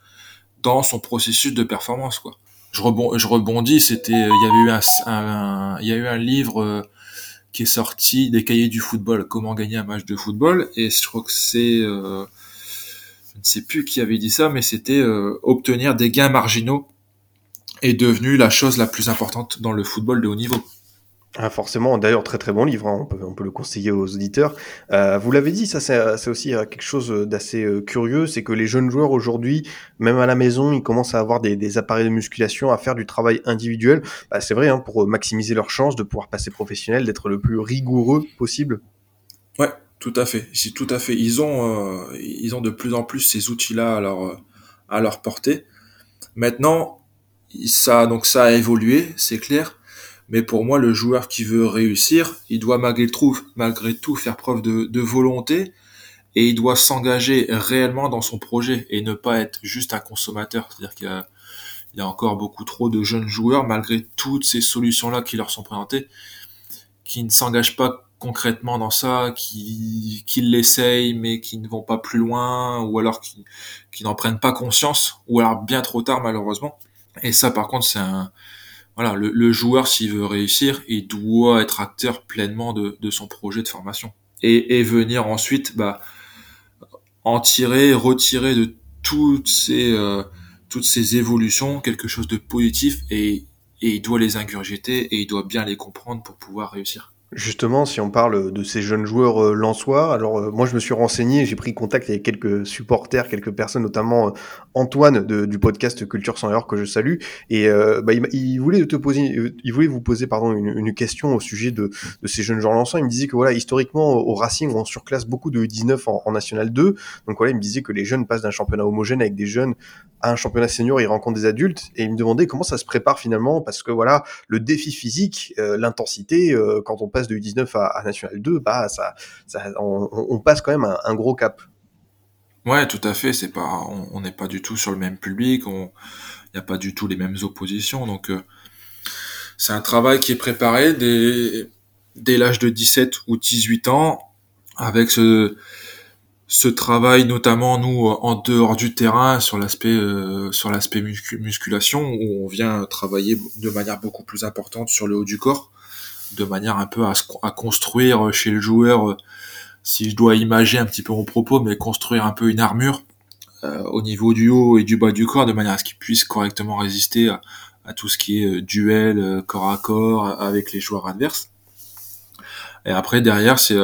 Speaker 2: dans son processus de performance quoi. Je, rebondis, c'était il y avait eu un, il y a eu un livre qui est sorti des cahiers du football, comment gagner un match de football, et je crois que c'est, euh, je ne sais plus qui avait dit ça, mais c'était euh, obtenir des gains marginaux est devenu la chose la plus importante dans le football de haut niveau.
Speaker 1: Ah, forcément, d'ailleurs, très très bon livre, hein. on, peut, on, peut, le conseiller aux auditeurs. Euh, vous l'avez dit, ça c'est aussi euh, quelque chose d'assez euh, curieux, c'est que les jeunes joueurs aujourd'hui, même à la maison, ils commencent à avoir des, des appareils de musculation, à faire du travail individuel. Bah, c'est vrai, hein, pour maximiser leurs chances de pouvoir passer professionnel, d'être le plus rigoureux possible.
Speaker 2: Ouais, tout à fait. C'est tout à fait. Ils ont, euh, ils ont de plus en plus ces outils-là à leur, à leur portée. Maintenant, ça, donc ça a évolué, c'est clair mais pour moi, le joueur qui veut réussir, il doit malgré tout, malgré tout faire preuve de, volonté et il doit s'engager réellement dans son projet et ne pas être juste un consommateur. C'est-à-dire qu'il y, a, encore beaucoup trop de jeunes joueurs, malgré toutes ces solutions-là qui leur sont présentées, qui ne s'engagent pas concrètement dans ça, qui, qui l'essayent mais qui ne vont pas plus loin, ou alors qui, qui n'en prennent pas conscience, ou alors bien trop tard malheureusement. Et ça par contre c'est un, voilà, le, joueur, s'il veut réussir, il doit être acteur pleinement de, son projet de formation. Et, venir ensuite bah, en tirer, retirer de toutes ces, euh, toutes ces évolutions quelque chose de positif et, et il doit les ingurgiter et il doit bien les comprendre pour pouvoir réussir.
Speaker 1: Justement, si on parle de ces jeunes joueurs euh, alors euh, moi je me suis renseigné, j'ai pris contact avec quelques supporters, quelques personnes, notamment euh, Antoine de, du podcast Culture sans erreur que je salue, et bah, il, voulait te poser, il voulait vous poser pardon une, une question au sujet de, de, ces jeunes joueurs lensois. Il me disait que voilà historiquement au Racing on surclasse beaucoup de 19 en, en National 2, donc voilà il me disait que les jeunes passent d'un championnat homogène avec des jeunes à un championnat senior, ils rencontrent des adultes, et il me demandait comment ça se prépare finalement, parce que voilà le défi physique, l'intensité quand on passe de U19 à, National 2, bah ça, on, passe quand même un, gros cap.
Speaker 2: Ouais, tout à fait. C'est pas, on n'est pas du tout sur le même public. Il n'y a pas du tout les mêmes oppositions. Donc euh, c'est un travail qui est préparé dès, l'âge de 17 ou 18 ans, avec ce, ce travail notamment nous en dehors du terrain sur l'aspect euh, sur l'aspect musculation où on vient travailler de manière beaucoup plus importante sur le haut du corps de manière un peu à, construire chez le joueur, euh, si je dois imager un petit peu mon propos, mais construire un peu une armure euh, au niveau du haut et du bas du corps, de manière à ce qu'il puisse correctement résister à, tout ce qui est euh, duel, corps à corps avec les joueurs adverses. Et après, derrière, c'est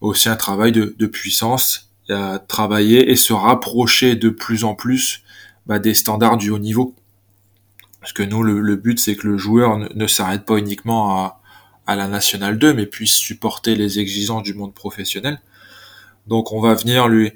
Speaker 2: aussi un travail de, de puissance, à travailler et se rapprocher de plus en plus bah, des standards du haut niveau. Parce que nous, le, but, c'est que le joueur ne s'arrête pas uniquement à, à la Nationale 2, mais puisse supporter les exigences du monde professionnel. Donc on va venir lui,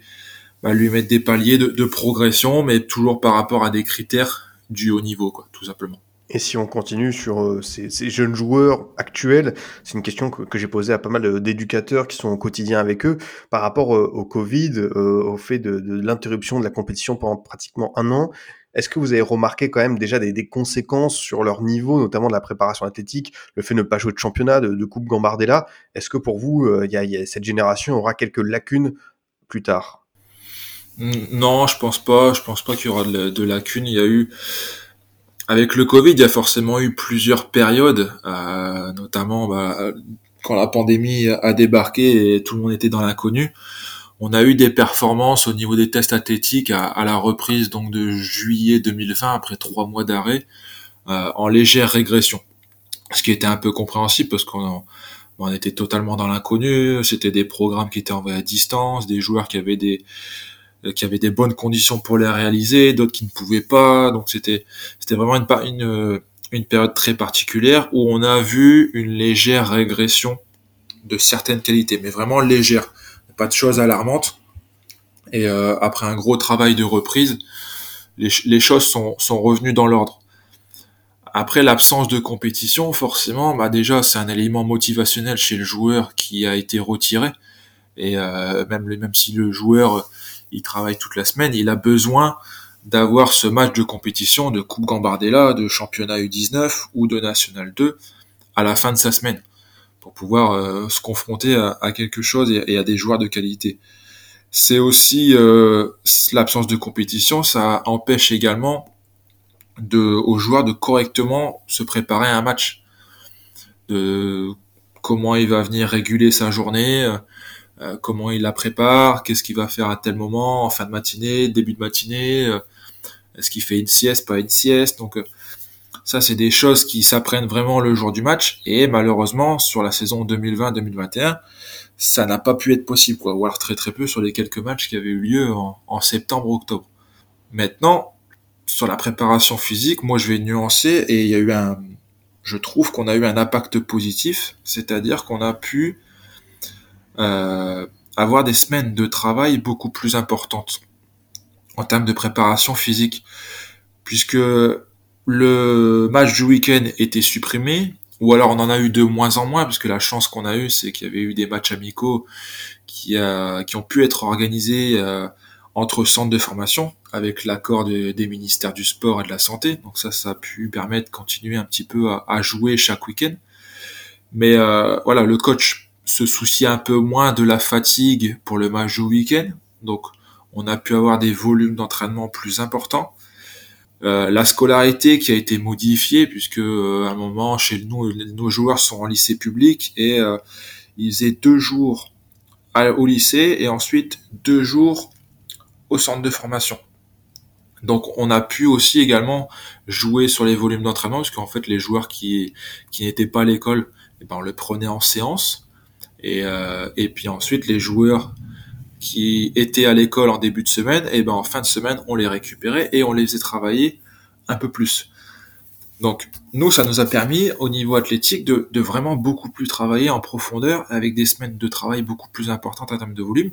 Speaker 2: bah, lui mettre des paliers de, progression, mais toujours par rapport à des critères du haut niveau, quoi, tout simplement.
Speaker 1: Et si on continue sur euh, ces, jeunes joueurs actuels, c'est une question que, j'ai posée à pas mal d'éducateurs qui sont au quotidien avec eux par rapport euh, au Covid, euh, au fait de, de l'interruption de la compétition pendant pratiquement un an. Est-ce que vous avez remarqué quand même déjà des, conséquences sur leur niveau, notamment de la préparation athlétique, le fait de ne pas jouer de championnat, de, Coupe Gambardella? Est-ce que pour vous, euh, cette génération aura quelques lacunes plus tard?
Speaker 2: Non, je pense pas. Je pense pas qu'il y aura de, lacunes. Il y a eu avec le Covid, il y a forcément eu plusieurs périodes, euh, notamment bah, quand la pandémie a débarqué et tout le monde était dans l'inconnu on a eu des performances au niveau des tests athlétiques à, la reprise donc de juillet 2020 après trois mois d'arrêt euh, en légère régression, ce qui était un peu compréhensible parce qu'on on était totalement dans l'inconnu. C'était des programmes qui étaient envoyés à distance, des joueurs qui avaient des euh, qui avaient des bonnes conditions pour les réaliser, d'autres qui ne pouvaient pas. Donc c'était c'était vraiment une, une une période très particulière où on a vu une légère régression de certaines qualités, mais vraiment légère pas de choses alarmantes. Et euh, après un gros travail de reprise, les, choses sont, revenues dans l'ordre. Après l'absence de compétition, forcément, bah déjà c'est un élément motivationnel chez le joueur qui a été retiré. Et euh, même même si le joueur il travaille toute la semaine, il a besoin d'avoir ce match de compétition de Coupe Gambardella, de championnat U19 ou de National 2 à la fin de sa semaine pour pouvoir euh, se confronter à, quelque chose et, à des joueurs de qualité. C'est aussi euh, l'absence de compétition, ça empêche également de, aux joueurs de correctement se préparer à un match, de comment il va venir réguler sa journée, euh, comment il la prépare, qu'est-ce qu'il va faire à tel moment, en fin de matinée, début de matinée, est-ce qu'il fait une sieste, pas une sieste, donc ça, c'est des choses qui s'apprennent vraiment le jour du match. Et malheureusement, sur la saison 2020-2021, ça n'a pas pu être possible, quoi. Ou très très peu sur les quelques matchs qui avaient eu lieu en, septembre-octobre. Maintenant, sur la préparation physique, moi je vais nuancer et il y a eu un, je trouve qu'on a eu un impact positif, c'est-à-dire qu'on a pu euh, avoir des semaines de travail beaucoup plus importantes en termes de préparation physique, puisque le match du week-end était supprimé, ou alors on en a eu de moins en moins, puisque la chance qu'on a eue, c'est qu'il y avait eu des matchs amicaux qui, euh, ont pu être organisés euh, entre centres de formation, avec l'accord des ministères du sport et de la santé. Donc ça, ça a pu permettre de continuer un petit peu à, jouer chaque week-end. Mais euh, voilà, le coach se soucie un peu moins de la fatigue pour le match du week-end. Donc on a pu avoir des volumes d'entraînement plus importants. Euh, la scolarité qui a été modifiée puisque euh, à un moment chez nous nos joueurs sont en lycée public et euh, ils faisaient deux jours au lycée et ensuite deux jours au centre de formation. Donc on a pu aussi également jouer sur les volumes d'entraînement parce qu'en fait les joueurs qui n'étaient pas à l'école, eh ben on le prenait en séance et et puis ensuite les joueurs qui étaient à l'école en début de semaine, et ben en fin de semaine, on les récupérait et on les faisait travailler un peu plus. Donc nous, ça nous a permis au niveau athlétique de, de, vraiment beaucoup plus travailler en profondeur avec des semaines de travail beaucoup plus importantes en termes de volume.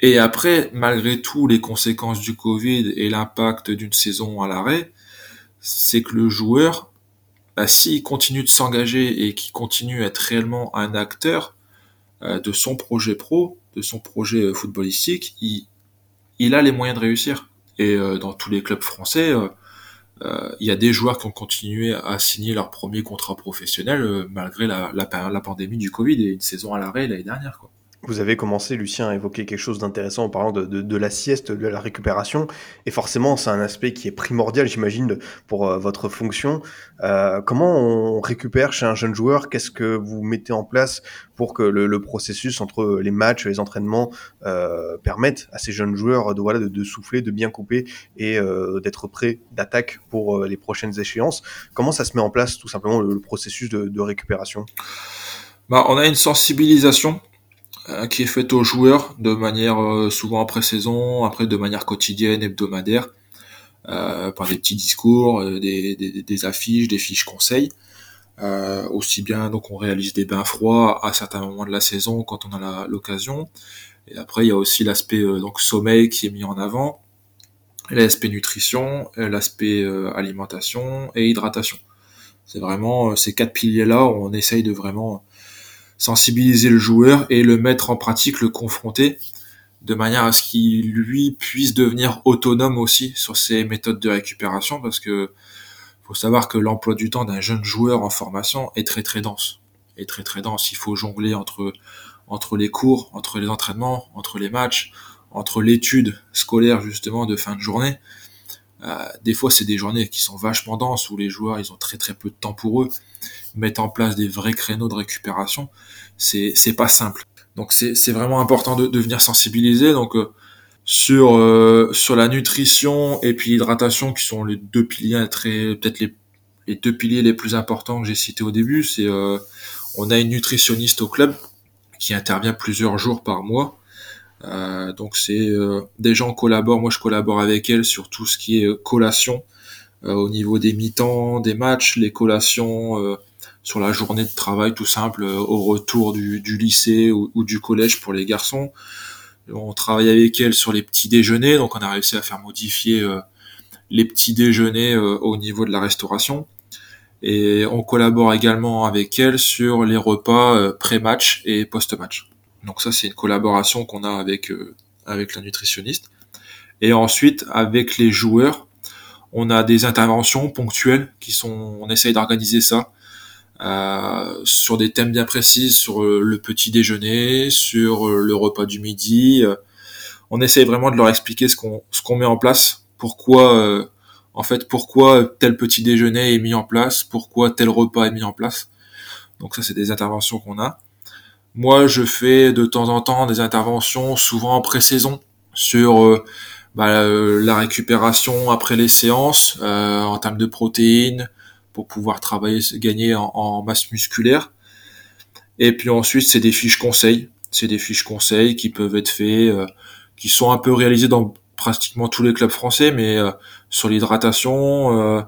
Speaker 2: Et après, malgré tout, les conséquences du Covid et l'impact d'une saison à l'arrêt, c'est que le joueur, bah, s'il continue de s'engager et qu'il continue à être réellement un acteur euh, de son projet pro, de son projet euh, footballistique, il, a les moyens de réussir. Et euh, dans tous les clubs français, euh, il y a des joueurs qui ont continué à signer leur premier contrat professionnel malgré la, la, la, pandémie du Covid et une saison à l'arrêt l'année dernière. Quoi.
Speaker 1: Vous avez commencé, Lucien, à évoquer quelque chose d'intéressant en parlant de, de, la sieste, de la récupération. Et forcément, c'est un aspect qui est primordial, j'imagine, pour euh, votre fonction. Euh, comment on récupère chez un jeune joueur? Qu'est-ce que vous mettez en place pour que le, processus entre les matchs, les entraînements euh, permette à ces jeunes joueurs de, voilà, de, souffler, de bien couper et euh, d'être prêts d'attaque pour les prochaines échéances? Comment ça se met en place, tout simplement, le, processus de, de récupération?
Speaker 2: Bah, On a une sensibilisation euh, qui est faite aux joueurs de manière euh, souvent après saison, après de manière quotidienne, hebdomadaire, euh, par des petits discours, des, des, des, affiches, des fiches conseils. aussi bien donc on réalise des bains froids à certains moments de la saison quand on a l'occasion. Et après il y a aussi l'aspect donc sommeil qui est mis en avant, l'aspect nutrition, l'aspect alimentation et hydratation. C'est vraiment ces quatre piliers là où on essaye de vraiment sensibiliser le joueur et le mettre en pratique, le confronter, de manière à ce qu'il lui puisse devenir autonome aussi sur ses méthodes de récupération, parce que faut savoir que l'emploi du temps d'un jeune joueur en formation est très très dense, est très très dense. Il faut jongler entre entre les cours, entre les entraînements, entre les matchs, entre l'étude scolaire justement de fin de journée. Euh, des fois, c'est des journées qui sont vachement denses où les joueurs ils ont très très peu de temps pour eux mettre en place des vrais créneaux de récupération, c'est c'est pas simple. Donc c'est vraiment important de, de, venir sensibiliser. Donc sur euh, sur la nutrition et puis l'hydratation qui sont les deux piliers très peut-être les, les deux piliers les plus importants que j'ai cités au début c'est euh, on a une nutritionniste au club qui intervient plusieurs jours par mois euh, donc c'est des gens collaborent moi je collabore avec elle sur tout ce qui est collation au niveau des mi-temps des matchs les collations sur la journée de travail tout simple au retour du, lycée ou, du collège pour les garçons on travaille avec elle sur les petits déjeuners, donc on a réussi à faire modifier euh, les petits déjeuners euh, au niveau de la restauration. Et on collabore également avec elle sur les repas euh, pré-match et post-match. Donc ça, c'est une collaboration qu'on a avec avec la nutritionniste. Et ensuite, avec les joueurs, on a des interventions ponctuelles qui sont, on essaye d'organiser ça euh, sur des thèmes bien précis, sur euh, le petit déjeuner, sur euh, le repas du midi. on essaye vraiment de leur expliquer ce qu'on ce qu'on met en place, pourquoi en fait pourquoi tel petit déjeuner est mis en place, pourquoi tel repas est mis en place. Donc ça c'est des interventions qu'on a. Moi je fais de temps en temps des interventions souvent en pré-saison sur bah, la récupération après les séances en termes de protéines, pour pouvoir travailler, gagner en, masse musculaire. Et puis ensuite, c'est des fiches conseils. C'est des fiches conseils qui peuvent être faits, euh, qui sont un peu réalisés dans pratiquement tous les clubs français, mais euh, sur l'hydratation, euh,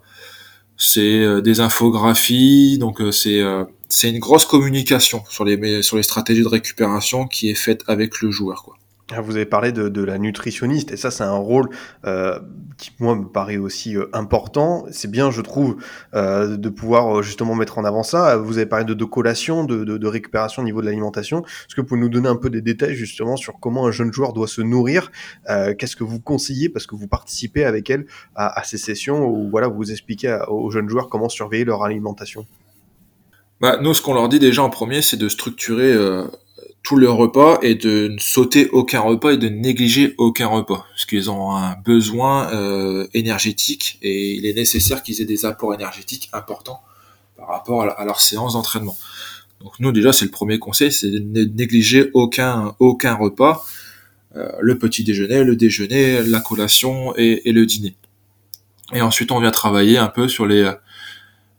Speaker 2: c'est des infographies, donc c'est c'est une grosse communication sur les sur les stratégies de récupération qui est faite avec le joueur.
Speaker 1: Ah, vous avez parlé de, de, la nutritionniste, et ça c'est un rôle euh, qui moi me paraît aussi euh, important. C'est bien, je trouve, euh, de pouvoir justement mettre en avant ça. Vous avez parlé de, de collation, de, de, récupération au niveau de l'alimentation. Est-ce que vous pouvez nous donner un peu des détails justement sur comment un jeune joueur doit se nourrir Qu'est-ce que vous conseillez parce que vous participez avec elle à, à ces sessions où voilà vous expliquez aux jeunes joueurs comment surveiller leur alimentation?
Speaker 2: Bah, nous, ce qu'on leur dit déjà en premier, c'est de structurer tout leur repas et de ne sauter aucun repas et de négliger aucun repas, parce qu'ils ont un besoin euh, énergétique et il est nécessaire qu'ils aient des apports énergétiques importants par rapport à, leur séance d'entraînement. Donc nous déjà c'est le premier conseil, c'est de ne négliger aucun aucun repas, euh, le petit déjeuner, le déjeuner, la collation et, le dîner. Et ensuite on vient travailler un peu sur les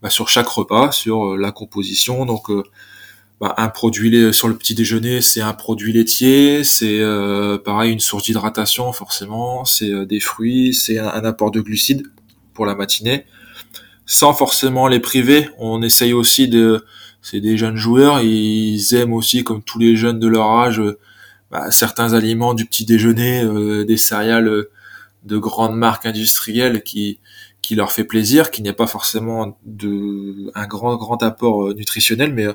Speaker 2: bah, sur chaque repas, sur la composition, donc euh, bah, un produit sur le petit déjeuner, c'est un produit laitier, c'est euh, pareil une source d'hydratation forcément, c'est euh, des fruits, c'est un, apport de glucides pour la matinée, sans forcément les priver. On essaye aussi de, c'est des jeunes joueurs, ils aiment aussi comme tous les jeunes de leur âge, bah, certains aliments du petit déjeuner, euh, des céréales de grandes marques industrielles qui qui leur fait plaisir, qui n'est pas forcément de un grand grand apport nutritionnel, mais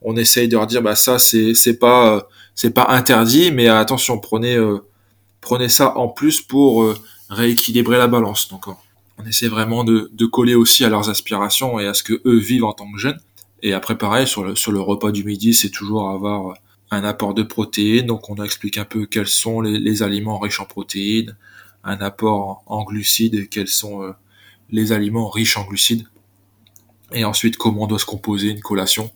Speaker 2: on essaye de leur dire bah ça c'est c'est pas euh, c'est pas interdit mais attention prenez euh, prenez ça en plus pour euh, rééquilibrer la balance. Donc on essaie vraiment de, de coller aussi à leurs aspirations et à ce que eux vivent en tant que jeunes. Et après pareil sur le sur le repas du midi c'est toujours avoir un apport de protéines. Donc on explique un peu quels sont les, aliments riches en protéines un apport en, en glucides quels sont les aliments riches en glucides et ensuite comment doit se composer une collation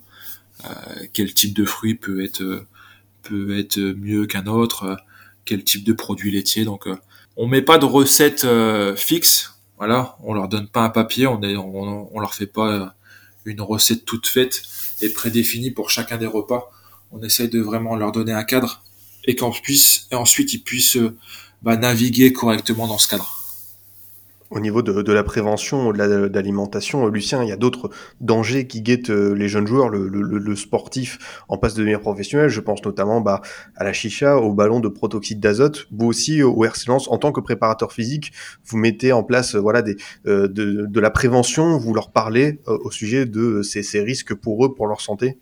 Speaker 2: euh, quel type de fruit peut être peut être mieux qu'un autre, quel type de produit laitier. Donc, euh, on met pas de recette euh, fixe. Voilà, on leur donne pas un papier, on, est, on, leur fait pas une recette toute faite et prédéfinie pour chacun des repas. On essaye de vraiment leur donner un cadre et qu'en puisse, et ensuite ils puissent bah, naviguer correctement dans ce cadre.
Speaker 1: Au niveau de, de la prévention, de l'alimentation, Lucien, il y a d'autres dangers qui guettent euh, les jeunes joueurs, le, le, le, sportif en passe de devenir professionnel. Je pense notamment bah, à la chicha, au ballon de protoxyde d'azote. Vous aussi, au RC en tant que préparateur physique, vous mettez en place euh, voilà, des, euh, de, de, la prévention, vous leur parlez au sujet de ces, ces risques pour eux, pour leur santé?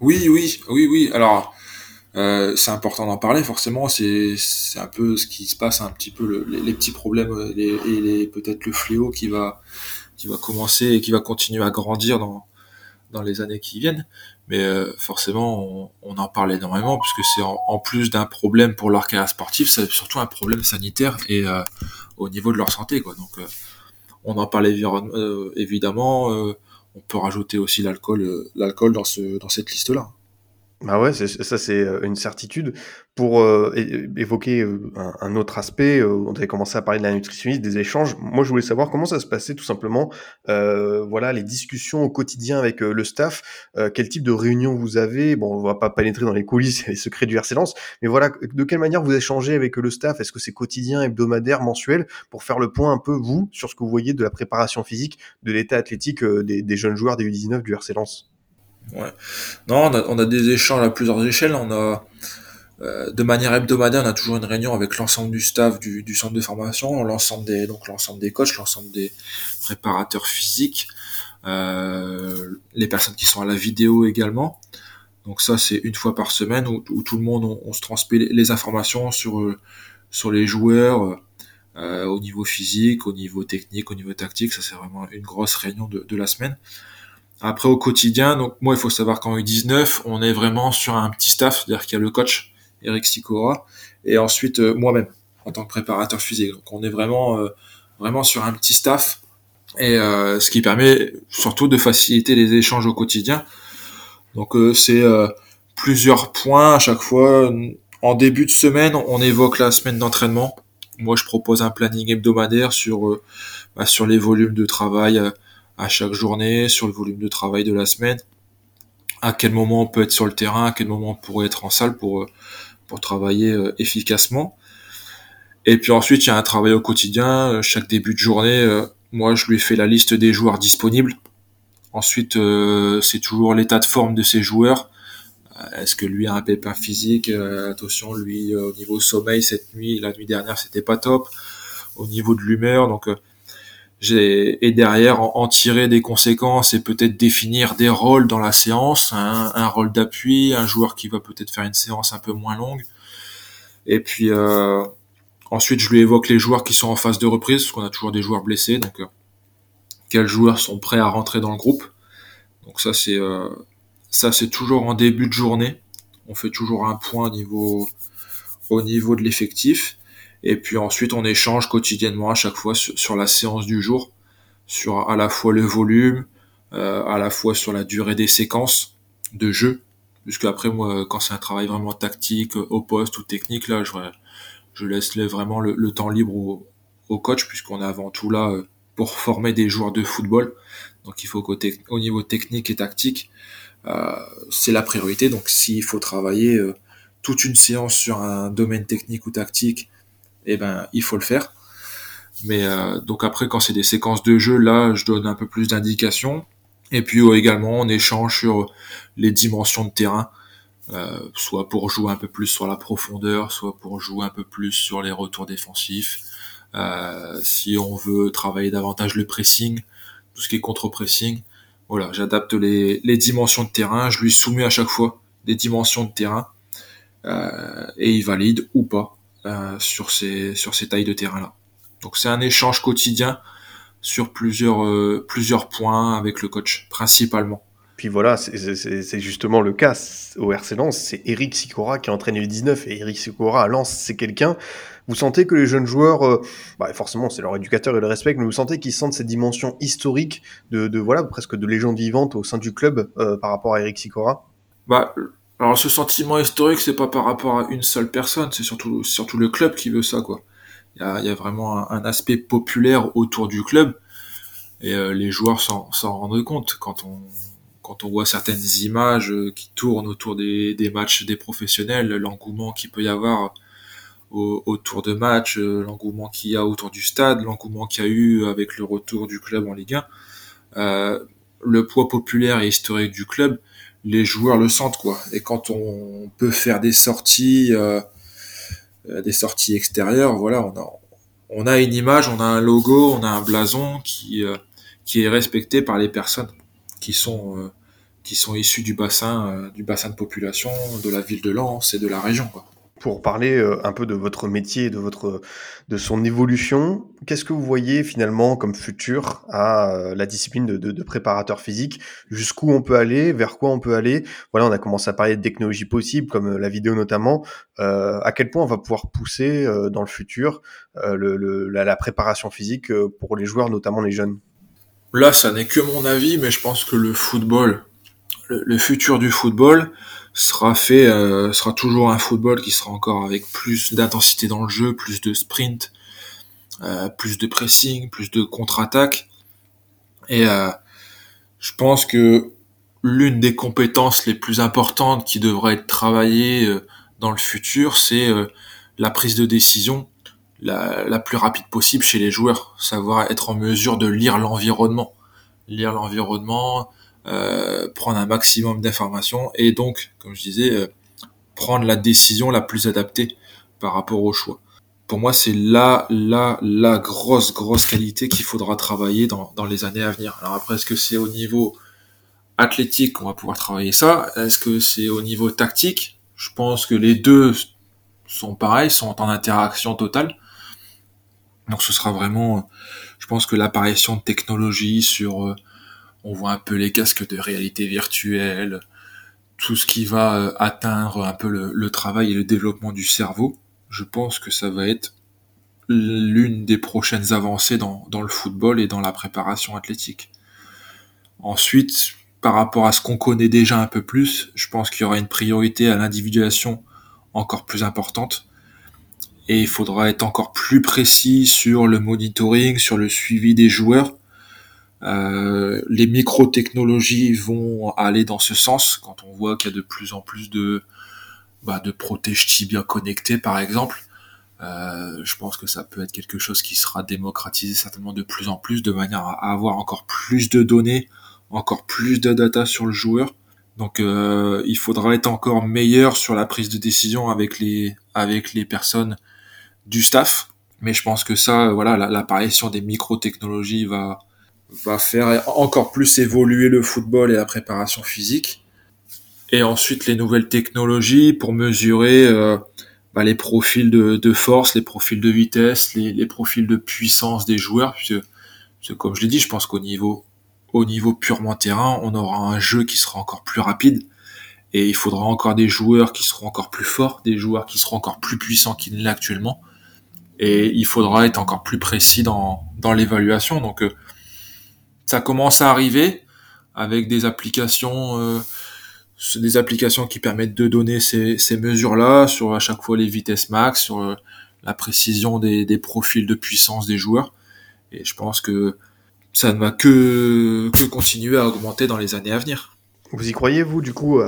Speaker 2: Oui, oui, oui, oui. Alors, euh, c'est important d'en parler forcément c'est un peu ce qui se passe un petit peu les, petits problèmes euh, les, et les peut-être le fléau qui va qui va commencer et qui va continuer à grandir dans dans les années qui viennent. Mais euh, forcément on, on, en parle énormément puisque c'est en, plus d'un problème pour leur carrière sportive c'est surtout un problème sanitaire et au niveau de leur santé quoi. Donc on en parle évidemment on peut rajouter aussi l'alcool l'alcool dans ce dans cette liste là
Speaker 1: Bah ouais, ça c'est, heu, une certitude. Pour, heu, é évoquer, un autre aspect, heu, on avait commencé à parler de la nutritionniste, des échanges. Moi, je voulais savoir comment ça se passait tout simplement, voilà, les discussions au quotidien avec, le staff. Quel type de réunion vous avez? Bon, on va pas pénétrer dans les coulisses et les secrets du RC mais voilà, de quelle manière vous échangez avec, le staff? Est-ce que c'est quotidien, hebdomadaire, mensuel? Pour faire le point un peu, vous, sur ce que vous voyez de la préparation physique, de l'état athlétique, des des jeunes joueurs des U19 du RC?
Speaker 2: Ouais. Non, on a, des échanges à plusieurs échelles. On a, euh, de manière hebdomadaire, on a toujours une réunion avec l'ensemble du staff du, centre de formation, l'ensemble des, donc l'ensemble des coachs, l'ensemble des préparateurs physiques, euh, les personnes qui sont à la vidéo également. Donc ça, c'est une fois par semaine où, tout le monde, on, se transmet les informations sur, euh, sur les joueurs, au niveau physique, au niveau technique, au niveau tactique. Ça, c'est vraiment une grosse réunion de la semaine. Après, au quotidien, donc moi, il faut savoir qu'en U19, on est vraiment sur un petit staff, c'est-à-dire qu'il y a le coach, Eric Sicora, et ensuite euh, moi-même, en tant que préparateur physique. Donc on est vraiment, euh, vraiment sur un petit staff, et euh, ce qui permet surtout de faciliter les échanges au quotidien. Donc c'est plusieurs points à chaque fois. En début de semaine, on évoque la semaine d'entraînement. Moi, je propose un planning hebdomadaire sur, bah, sur les volumes de travail à chaque journée, sur le volume de travail de la semaine, à quel moment on peut être sur le terrain, à quel moment on pourrait être en salle pour, euh, pour travailler euh, efficacement. Et puis ensuite, il y a un travail au quotidien. Euh, chaque début de journée, moi, je lui fais la liste des joueurs disponibles. Ensuite, c'est toujours l'état de forme de ces joueurs. Est-ce que lui a un pépin physique? Attention, lui, au niveau sommeil, cette nuit, la nuit dernière, c'était pas top. Au niveau de l'humeur, donc et derrière en, tirer des conséquences et peut-être définir des rôles dans la séance, un, un rôle d'appui, un joueur qui va peut-être faire une séance un peu moins longue. Et puis euh, ensuite, je lui évoque les joueurs qui sont en phase de reprise, parce qu'on a toujours des joueurs blessés, donc euh, quels joueurs sont prêts à rentrer dans le groupe. Donc ça c'est euh, ça c'est toujours en début de journée. On fait toujours un point au niveau au niveau de l'effectif. Et puis ensuite, on échange quotidiennement à chaque fois sur, la séance du jour, sur à la fois le volume, euh, à la fois sur la durée des séquences de jeu. Puisque après, moi, quand c'est un travail vraiment tactique, au poste ou technique, là, je, je laisse vraiment le, temps libre au, au coach, puisqu'on est avant tout là euh, pour former des joueurs de football. Donc il faut côté au niveau technique et tactique, euh, c'est la priorité. Donc s'il faut travailler euh, toute une séance sur un domaine technique ou tactique, eh ben il faut le faire. Mais euh, donc après quand c'est des séquences de jeu, là je donne un peu plus d'indications. Et puis également on échange sur les dimensions de terrain, euh, soit pour jouer un peu plus sur la profondeur, soit pour jouer un peu plus sur les retours défensifs. Euh, si on veut travailler davantage le pressing, tout ce qui est contre-pressing, voilà, j'adapte les, les dimensions de terrain, je lui soumets à chaque fois des dimensions de terrain et il valide ou pas euh, sur ces sur ces tailles de terrain là. Donc c'est un échange quotidien sur plusieurs euh, plusieurs points avec le coach principalement.
Speaker 1: Puis voilà, c'est justement le cas au RC Lens, c'est Eric Sicora qui entraîne les 19 et Eric Sicora à Lens, c'est quelqu'un. Vous sentez que les jeunes joueurs, euh, bah forcément c'est leur éducateur et le respect, mais vous sentez qu'ils sentent cette dimension historique de, de, voilà presque de légende vivante au sein du club euh, par rapport à Eric Sicora
Speaker 2: Bah alors ce sentiment historique, c'est pas par rapport à une seule personne, c'est surtout surtout le club qui veut ça quoi. Il y a, y a vraiment un, aspect populaire autour du club et euh, les joueurs s'en rendent compte quand on quand on voit certaines images euh, qui tournent autour des, des matchs des professionnels, l'engouement qu'il peut y avoir au, autour de matchs, euh, l'engouement qu'il y a autour du stade, l'engouement qu'il y a eu avec le retour du club en Ligue 1, euh, le poids populaire et historique du club, les joueurs le sentent quoi. Et quand on peut faire des sorties, euh, des sorties extérieures, voilà, on a, on a une image, on a un logo, on a un blason qui euh, est respecté par les personnes qui sont euh, issues du bassin euh, du bassin de population de la ville de Lens et de la région
Speaker 1: pour parler un peu de votre métier, de votre de son évolution. Qu'est-ce que vous voyez finalement comme futur à la discipline de, préparateur physique? Jusqu'où on peut aller? Vers quoi on peut aller? Voilà, on a commencé à parler de technologies possibles, comme la vidéo notamment. Euh, à quel point on va pouvoir pousser euh, dans le futur euh, le, le, la, préparation physique pour les joueurs, notamment les jeunes?
Speaker 2: Là, ça n'est que mon avis, mais je pense que le football le, futur du football sera fait, euh, sera toujours un football qui sera encore avec plus d'intensité dans le jeu, plus de sprint, euh, plus de pressing, plus de contre-attaque. Et euh, je pense que l'une des compétences les plus importantes qui devrait être travaillée dans le futur, c'est la prise de décision la, la, plus rapide possible chez les joueurs, savoir être en mesure de lire l'environnement, lire l'environnement, prendre un maximum d'informations et donc, comme je disais, euh, prendre la décision la plus adaptée par rapport au choix. Pour moi, c'est là, là, la grosse, grosse qualité qu'il faudra travailler dans, dans les années à venir. Alors après, est-ce que c'est au niveau athlétique qu'on va pouvoir travailler ça? Est-ce que c'est au niveau tactique? Je pense que les deux sont pareils, sont en interaction totale. Donc ce sera vraiment, je pense que l'apparition de technologies sur euh, on voit un peu les casques de réalité virtuelle, tout ce qui va euh, atteindre un peu le, travail et le développement du cerveau. Je pense que ça va être l'une des prochaines avancées dans, le football et dans la préparation athlétique. Ensuite, par rapport à ce qu'on connaît déjà un peu plus, je pense qu'il y aura une priorité à l'individuation encore plus importante. Et il faudra être encore plus précis sur le monitoring, sur le suivi des joueurs, euh, les micro-technologies vont aller dans ce sens quand on voit qu'il y a de plus en plus de, bah, de protège tibia connectés par exemple. Euh, je pense que ça peut être quelque chose qui sera démocratisé certainement de plus en plus de manière à avoir encore plus de données, encore plus de data sur le joueur. Donc euh, il faudra être encore meilleur sur la prise de décision avec les avec les personnes du staff. Mais je pense que ça, voilà, l'apparition des micro-technologies va va faire encore plus évoluer le football et la préparation physique. Et ensuite les nouvelles technologies pour mesurer euh, bah, les profils de, force, les profils de vitesse, les, profils de puissance des joueurs. Puisque, comme je l'ai dit, je pense qu'au niveau au niveau purement terrain, on aura un jeu qui sera encore plus rapide. Et il faudra encore des joueurs qui seront encore plus forts, des joueurs qui seront encore plus puissants qu'ils ne l'est actuellement. Et il faudra être encore plus précis dans, dans l'évaluation. Donc euh, ça commence à arriver avec des applications, euh, des applications qui permettent de donner ces, ces mesures-là sur à chaque fois les vitesses max, sur euh, la précision des, des, profils de puissance des joueurs. Et je pense que ça ne va que, que continuer à augmenter dans les années à venir.
Speaker 1: Vous y croyez, vous, du coup,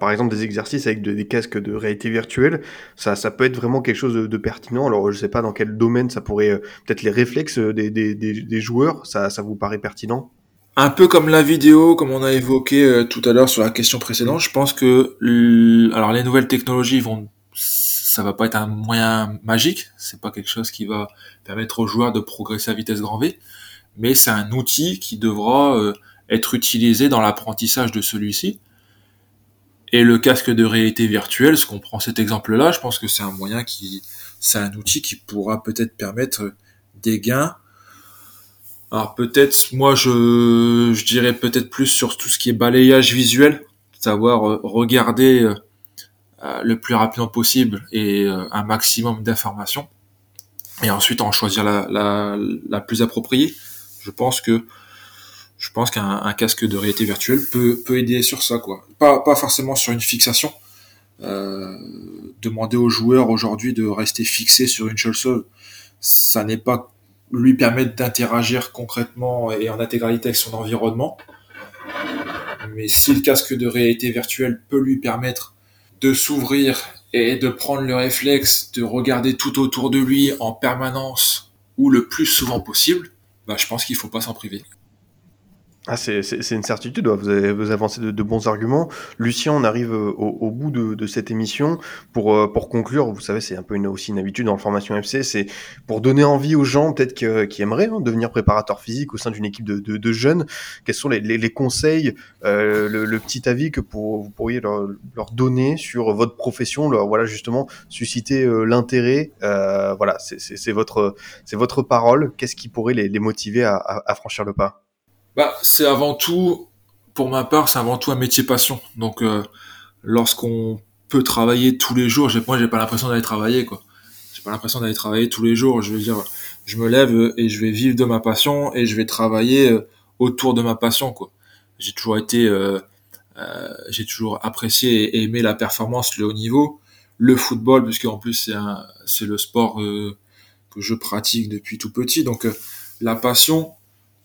Speaker 1: par exemple des exercices avec des casques de réalité virtuelle ça, peut être vraiment quelque chose de, pertinent. Alors, je sais pas dans quel domaine ça pourrait, euh, peut-être les réflexes des, des, joueurs, ça, vous paraît pertinent?
Speaker 2: Un peu comme la vidéo, comme on a évoqué euh, tout à l'heure sur la question précédente, je pense que, alors les nouvelles technologies vont, ça va pas être un moyen magique, c'est pas quelque chose qui va permettre aux joueurs de progresser à vitesse grand V, mais c'est un outil qui devra euh, être utilisé dans l'apprentissage de celui-ci. Et le casque de réalité virtuelle, ce qu'on prend cet exemple-là, je pense que c'est un moyen qui, c'est un outil qui pourra peut-être permettre des gains. Alors peut-être, moi je, je dirais peut-être plus sur tout ce qui est balayage visuel, savoir euh, regarder euh, euh, le plus rapidement possible et un maximum d'informations, et ensuite en choisir la, la, la plus appropriée. Je pense que je pense qu'un casque de réalité virtuelle peut, peut aider sur ça, quoi. Pas, pas forcément sur une fixation. Euh, demander aux joueurs aujourd'hui de rester fixé sur une chose, ça n'est pas lui permettre d'interagir concrètement et en intégralité avec son environnement. Mais si le casque de réalité virtuelle peut lui permettre de s'ouvrir et de prendre le réflexe de regarder tout autour de lui en permanence ou le plus souvent possible, bah, je pense qu'il faut pas s'en priver.
Speaker 1: Ah, c'est une certitude, vous avez, vous avancé de, de, bons arguments. Lucien, on arrive euh, au, au bout de, de, cette émission. Pour, euh, pour conclure, vous savez, c'est un peu une, aussi une habitude dans le formation FC, c'est pour donner envie aux gens peut-être qui aimeraient hein, devenir préparateur physique au sein d'une équipe de, de, jeunes. Quels sont les, les, les conseils, euh, le, le, petit avis que pour, vous pourriez leur, leur, donner sur votre profession, leur, voilà, justement, susciter euh, l'intérêt. Euh, voilà, c'est votre, votre parole. Qu'est-ce qui pourrait les, les motiver à, à, à franchir le pas?
Speaker 2: Bah, c'est avant tout, pour ma part, c'est avant tout un métier passion. Donc, euh, lorsqu'on peut travailler tous les jours, moi, j'ai pas l'impression d'aller travailler, quoi. J'ai pas l'impression d'aller travailler tous les jours. Je veux dire, je me lève et je vais vivre de ma passion et je vais travailler euh, autour de ma passion, quoi. J'ai toujours été euh, euh, j'ai toujours apprécié et aimé la performance, le haut niveau, le football, puisque en plus c'est c'est le sport euh, que je pratique depuis tout petit. Donc euh, la passion,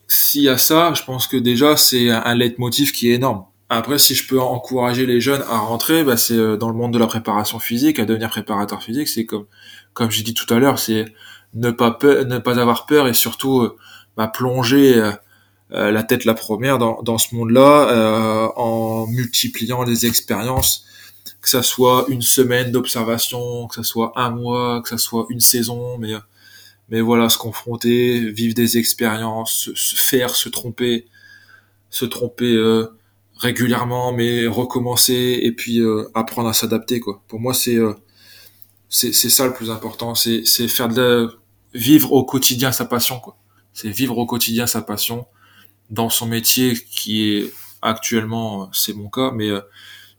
Speaker 2: s'il y a ça, je pense que déjà c'est un, leitmotiv qui est énorme. Après, si je peux encourager les jeunes à rentrer, bah, c'est euh, dans le monde de la préparation physique, à devenir préparateur physique. C'est comme, comme j'ai dit tout à l'heure, c'est ne pas peur, ne pas avoir peur et surtout euh, bah, plonger euh, euh, la tête la première dans, dans ce monde-là euh, en multipliant les expériences, que ça soit une semaine d'observation, que ça soit un mois, que ça soit une saison, mais mais voilà, se confronter, vivre des expériences, se, faire se tromper, se tromper euh, régulièrement, mais recommencer et puis euh, apprendre à s'adapter quoi. Pour moi, c'est euh, c'est ça le plus important, c'est c'est faire de la- vivre au quotidien sa passion quoi. C'est vivre au quotidien sa passion dans son métier qui est actuellement euh, c'est mon cas, mais euh,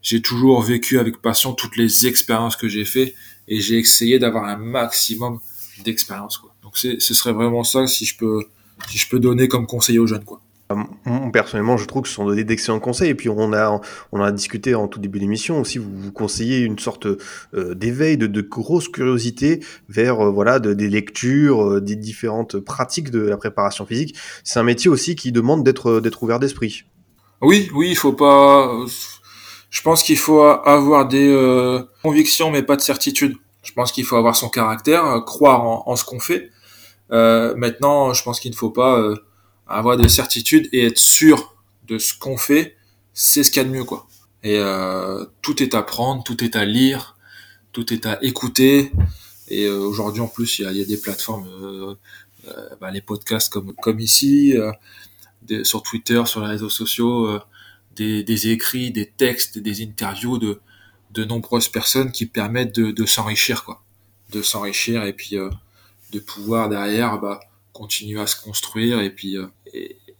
Speaker 2: j'ai toujours vécu avec passion toutes les expériences que j'ai fait et j'ai essayé d'avoir un maximum d'expérience quoi. Donc c'est ce serait vraiment ça si je peux si je peux donner comme conseil aux jeunes quoi.
Speaker 1: Moi, Personnellement, je trouve que ce sont d'excellents conseils. Et puis, on a, on a discuté en tout début d'émission aussi. Vous, vous conseillez une sorte euh, d'éveil, de, de grosse curiosité vers euh, voilà de- des lectures, euh, des différentes pratiques de la préparation physique. C'est un métier aussi qui demande d'être d'être ouvert d'esprit.
Speaker 2: Oui, oui, il faut pas. Je pense qu'il faut avoir des euh, convictions, mais pas de certitude. Je pense qu'il faut avoir son caractère, euh, croire en, ce qu'on fait. Euh, maintenant, je pense qu'il ne faut pas euh, avoir de certitude et être sûr de ce qu'on fait. C'est ce qu'il y a de mieux, quoi. Et euh, tout est à prendre, tout est à lire, tout est à écouter. Et euh, aujourd'hui, en plus, il y a, des plateformes, euh, bah, les podcasts comme comme ici. des- sur Twitter, sur les réseaux sociaux, des, des écrits, des textes, des interviews de, de nombreuses personnes qui permettent de, s'enrichir, quoi. De s'enrichir et puis euh, de pouvoir derrière bah, continuer à se construire et puis, euh,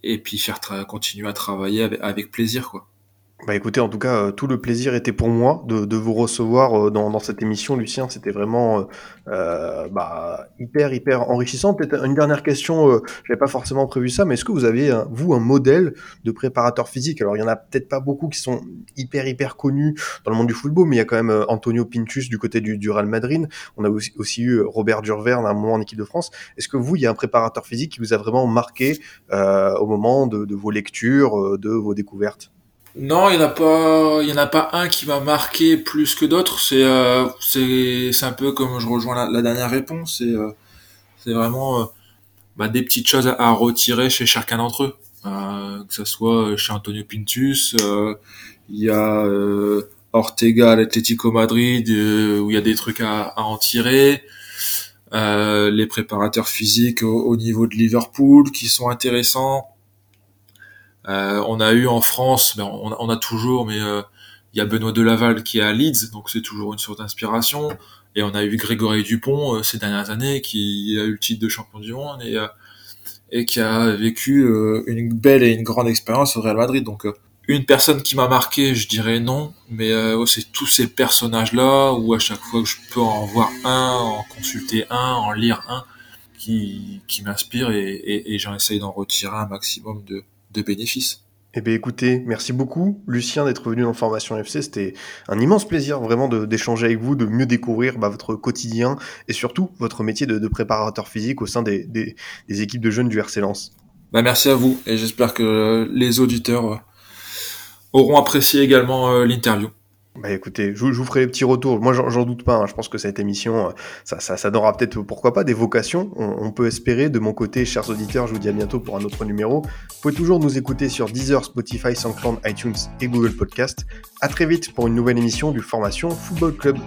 Speaker 2: et, puis faire continuer à travailler avec, avec plaisir, quoi.
Speaker 1: Bah écoutez, en tout cas, euh, tout le plaisir était pour moi de, de vous recevoir euh, dans, cette émission, Lucien. C'était vraiment euh, euh, bah, hyper, hyper enrichissant. Peut-être une dernière question, euh, j'avais pas forcément prévu ça, mais est-ce que vous avez, vous, un modèle de préparateur physique? Alors, il y en a peut-être pas beaucoup qui sont hyper, hyper connus dans le monde du football, mais il y a quand même Antonio Pintus du côté du, du Real Madrid. On a aussi, eu Robert Durverne à un moment en équipe de France. Est-ce que vous, il y a un préparateur physique qui vous a vraiment marqué au moment de, de vos lectures, de vos découvertes?
Speaker 2: Non, il y en a pas, il en a pas un qui m'a marqué plus que d'autres. C'est, euh, c'est, c'est un peu comme je rejoins la, dernière réponse. C'est, euh, c'est vraiment euh, bah, des petites choses à, retirer chez chacun d'entre eux. Euh, que ce soit chez Antonio Pintus, euh, il y a Ortega à l'Atlético Madrid où il y a des trucs à, à en tirer. Les préparateurs physiques au, au niveau de Liverpool qui sont intéressants. Euh, on a eu en France, ben, on, on a toujours, mais euh, il y a Benoît Delaval qui est à Leeds, donc c'est toujours une source d'inspiration. Et on a eu Grégory Dupont euh, ces dernières années qui a eu le titre de champion du monde et, et qui a vécu une belle et une grande expérience au Real Madrid. Donc une personne qui m'a marqué, je dirais non, mais euh, c'est tous ces personnages-là où à chaque fois que je peux en voir un, en consulter un, en lire un, qui, qui m'inspire et, et, et j'en essaye d'en retirer un maximum de, de bénéfices.
Speaker 1: Eh bien écoutez, merci beaucoup Lucien d'être venu dans Formation FC. C'était un immense plaisir vraiment de- d'échanger avec vous, de mieux découvrir bah, votre quotidien et surtout votre métier de, de préparateur physique au sein des, des- des équipes de jeunes du RC Lens.
Speaker 2: Bah merci à vous et j'espère que les auditeurs euh, auront apprécié également euh, l'interview.
Speaker 1: Bah écoutez, je, vous- ferai les petits retours. Moi j'en doute pas, hein. je pense que cette émission, euh, ça, ça, donnera peut-être pourquoi pas des vocations. On, on peut espérer. De mon côté, chers auditeurs, je vous dis à bientôt pour un autre numéro. Vous pouvez toujours nous écouter sur Deezer, Spotify, SoundCloud, iTunes et Google Podcast. À très vite pour une nouvelle émission du Formation Football Club.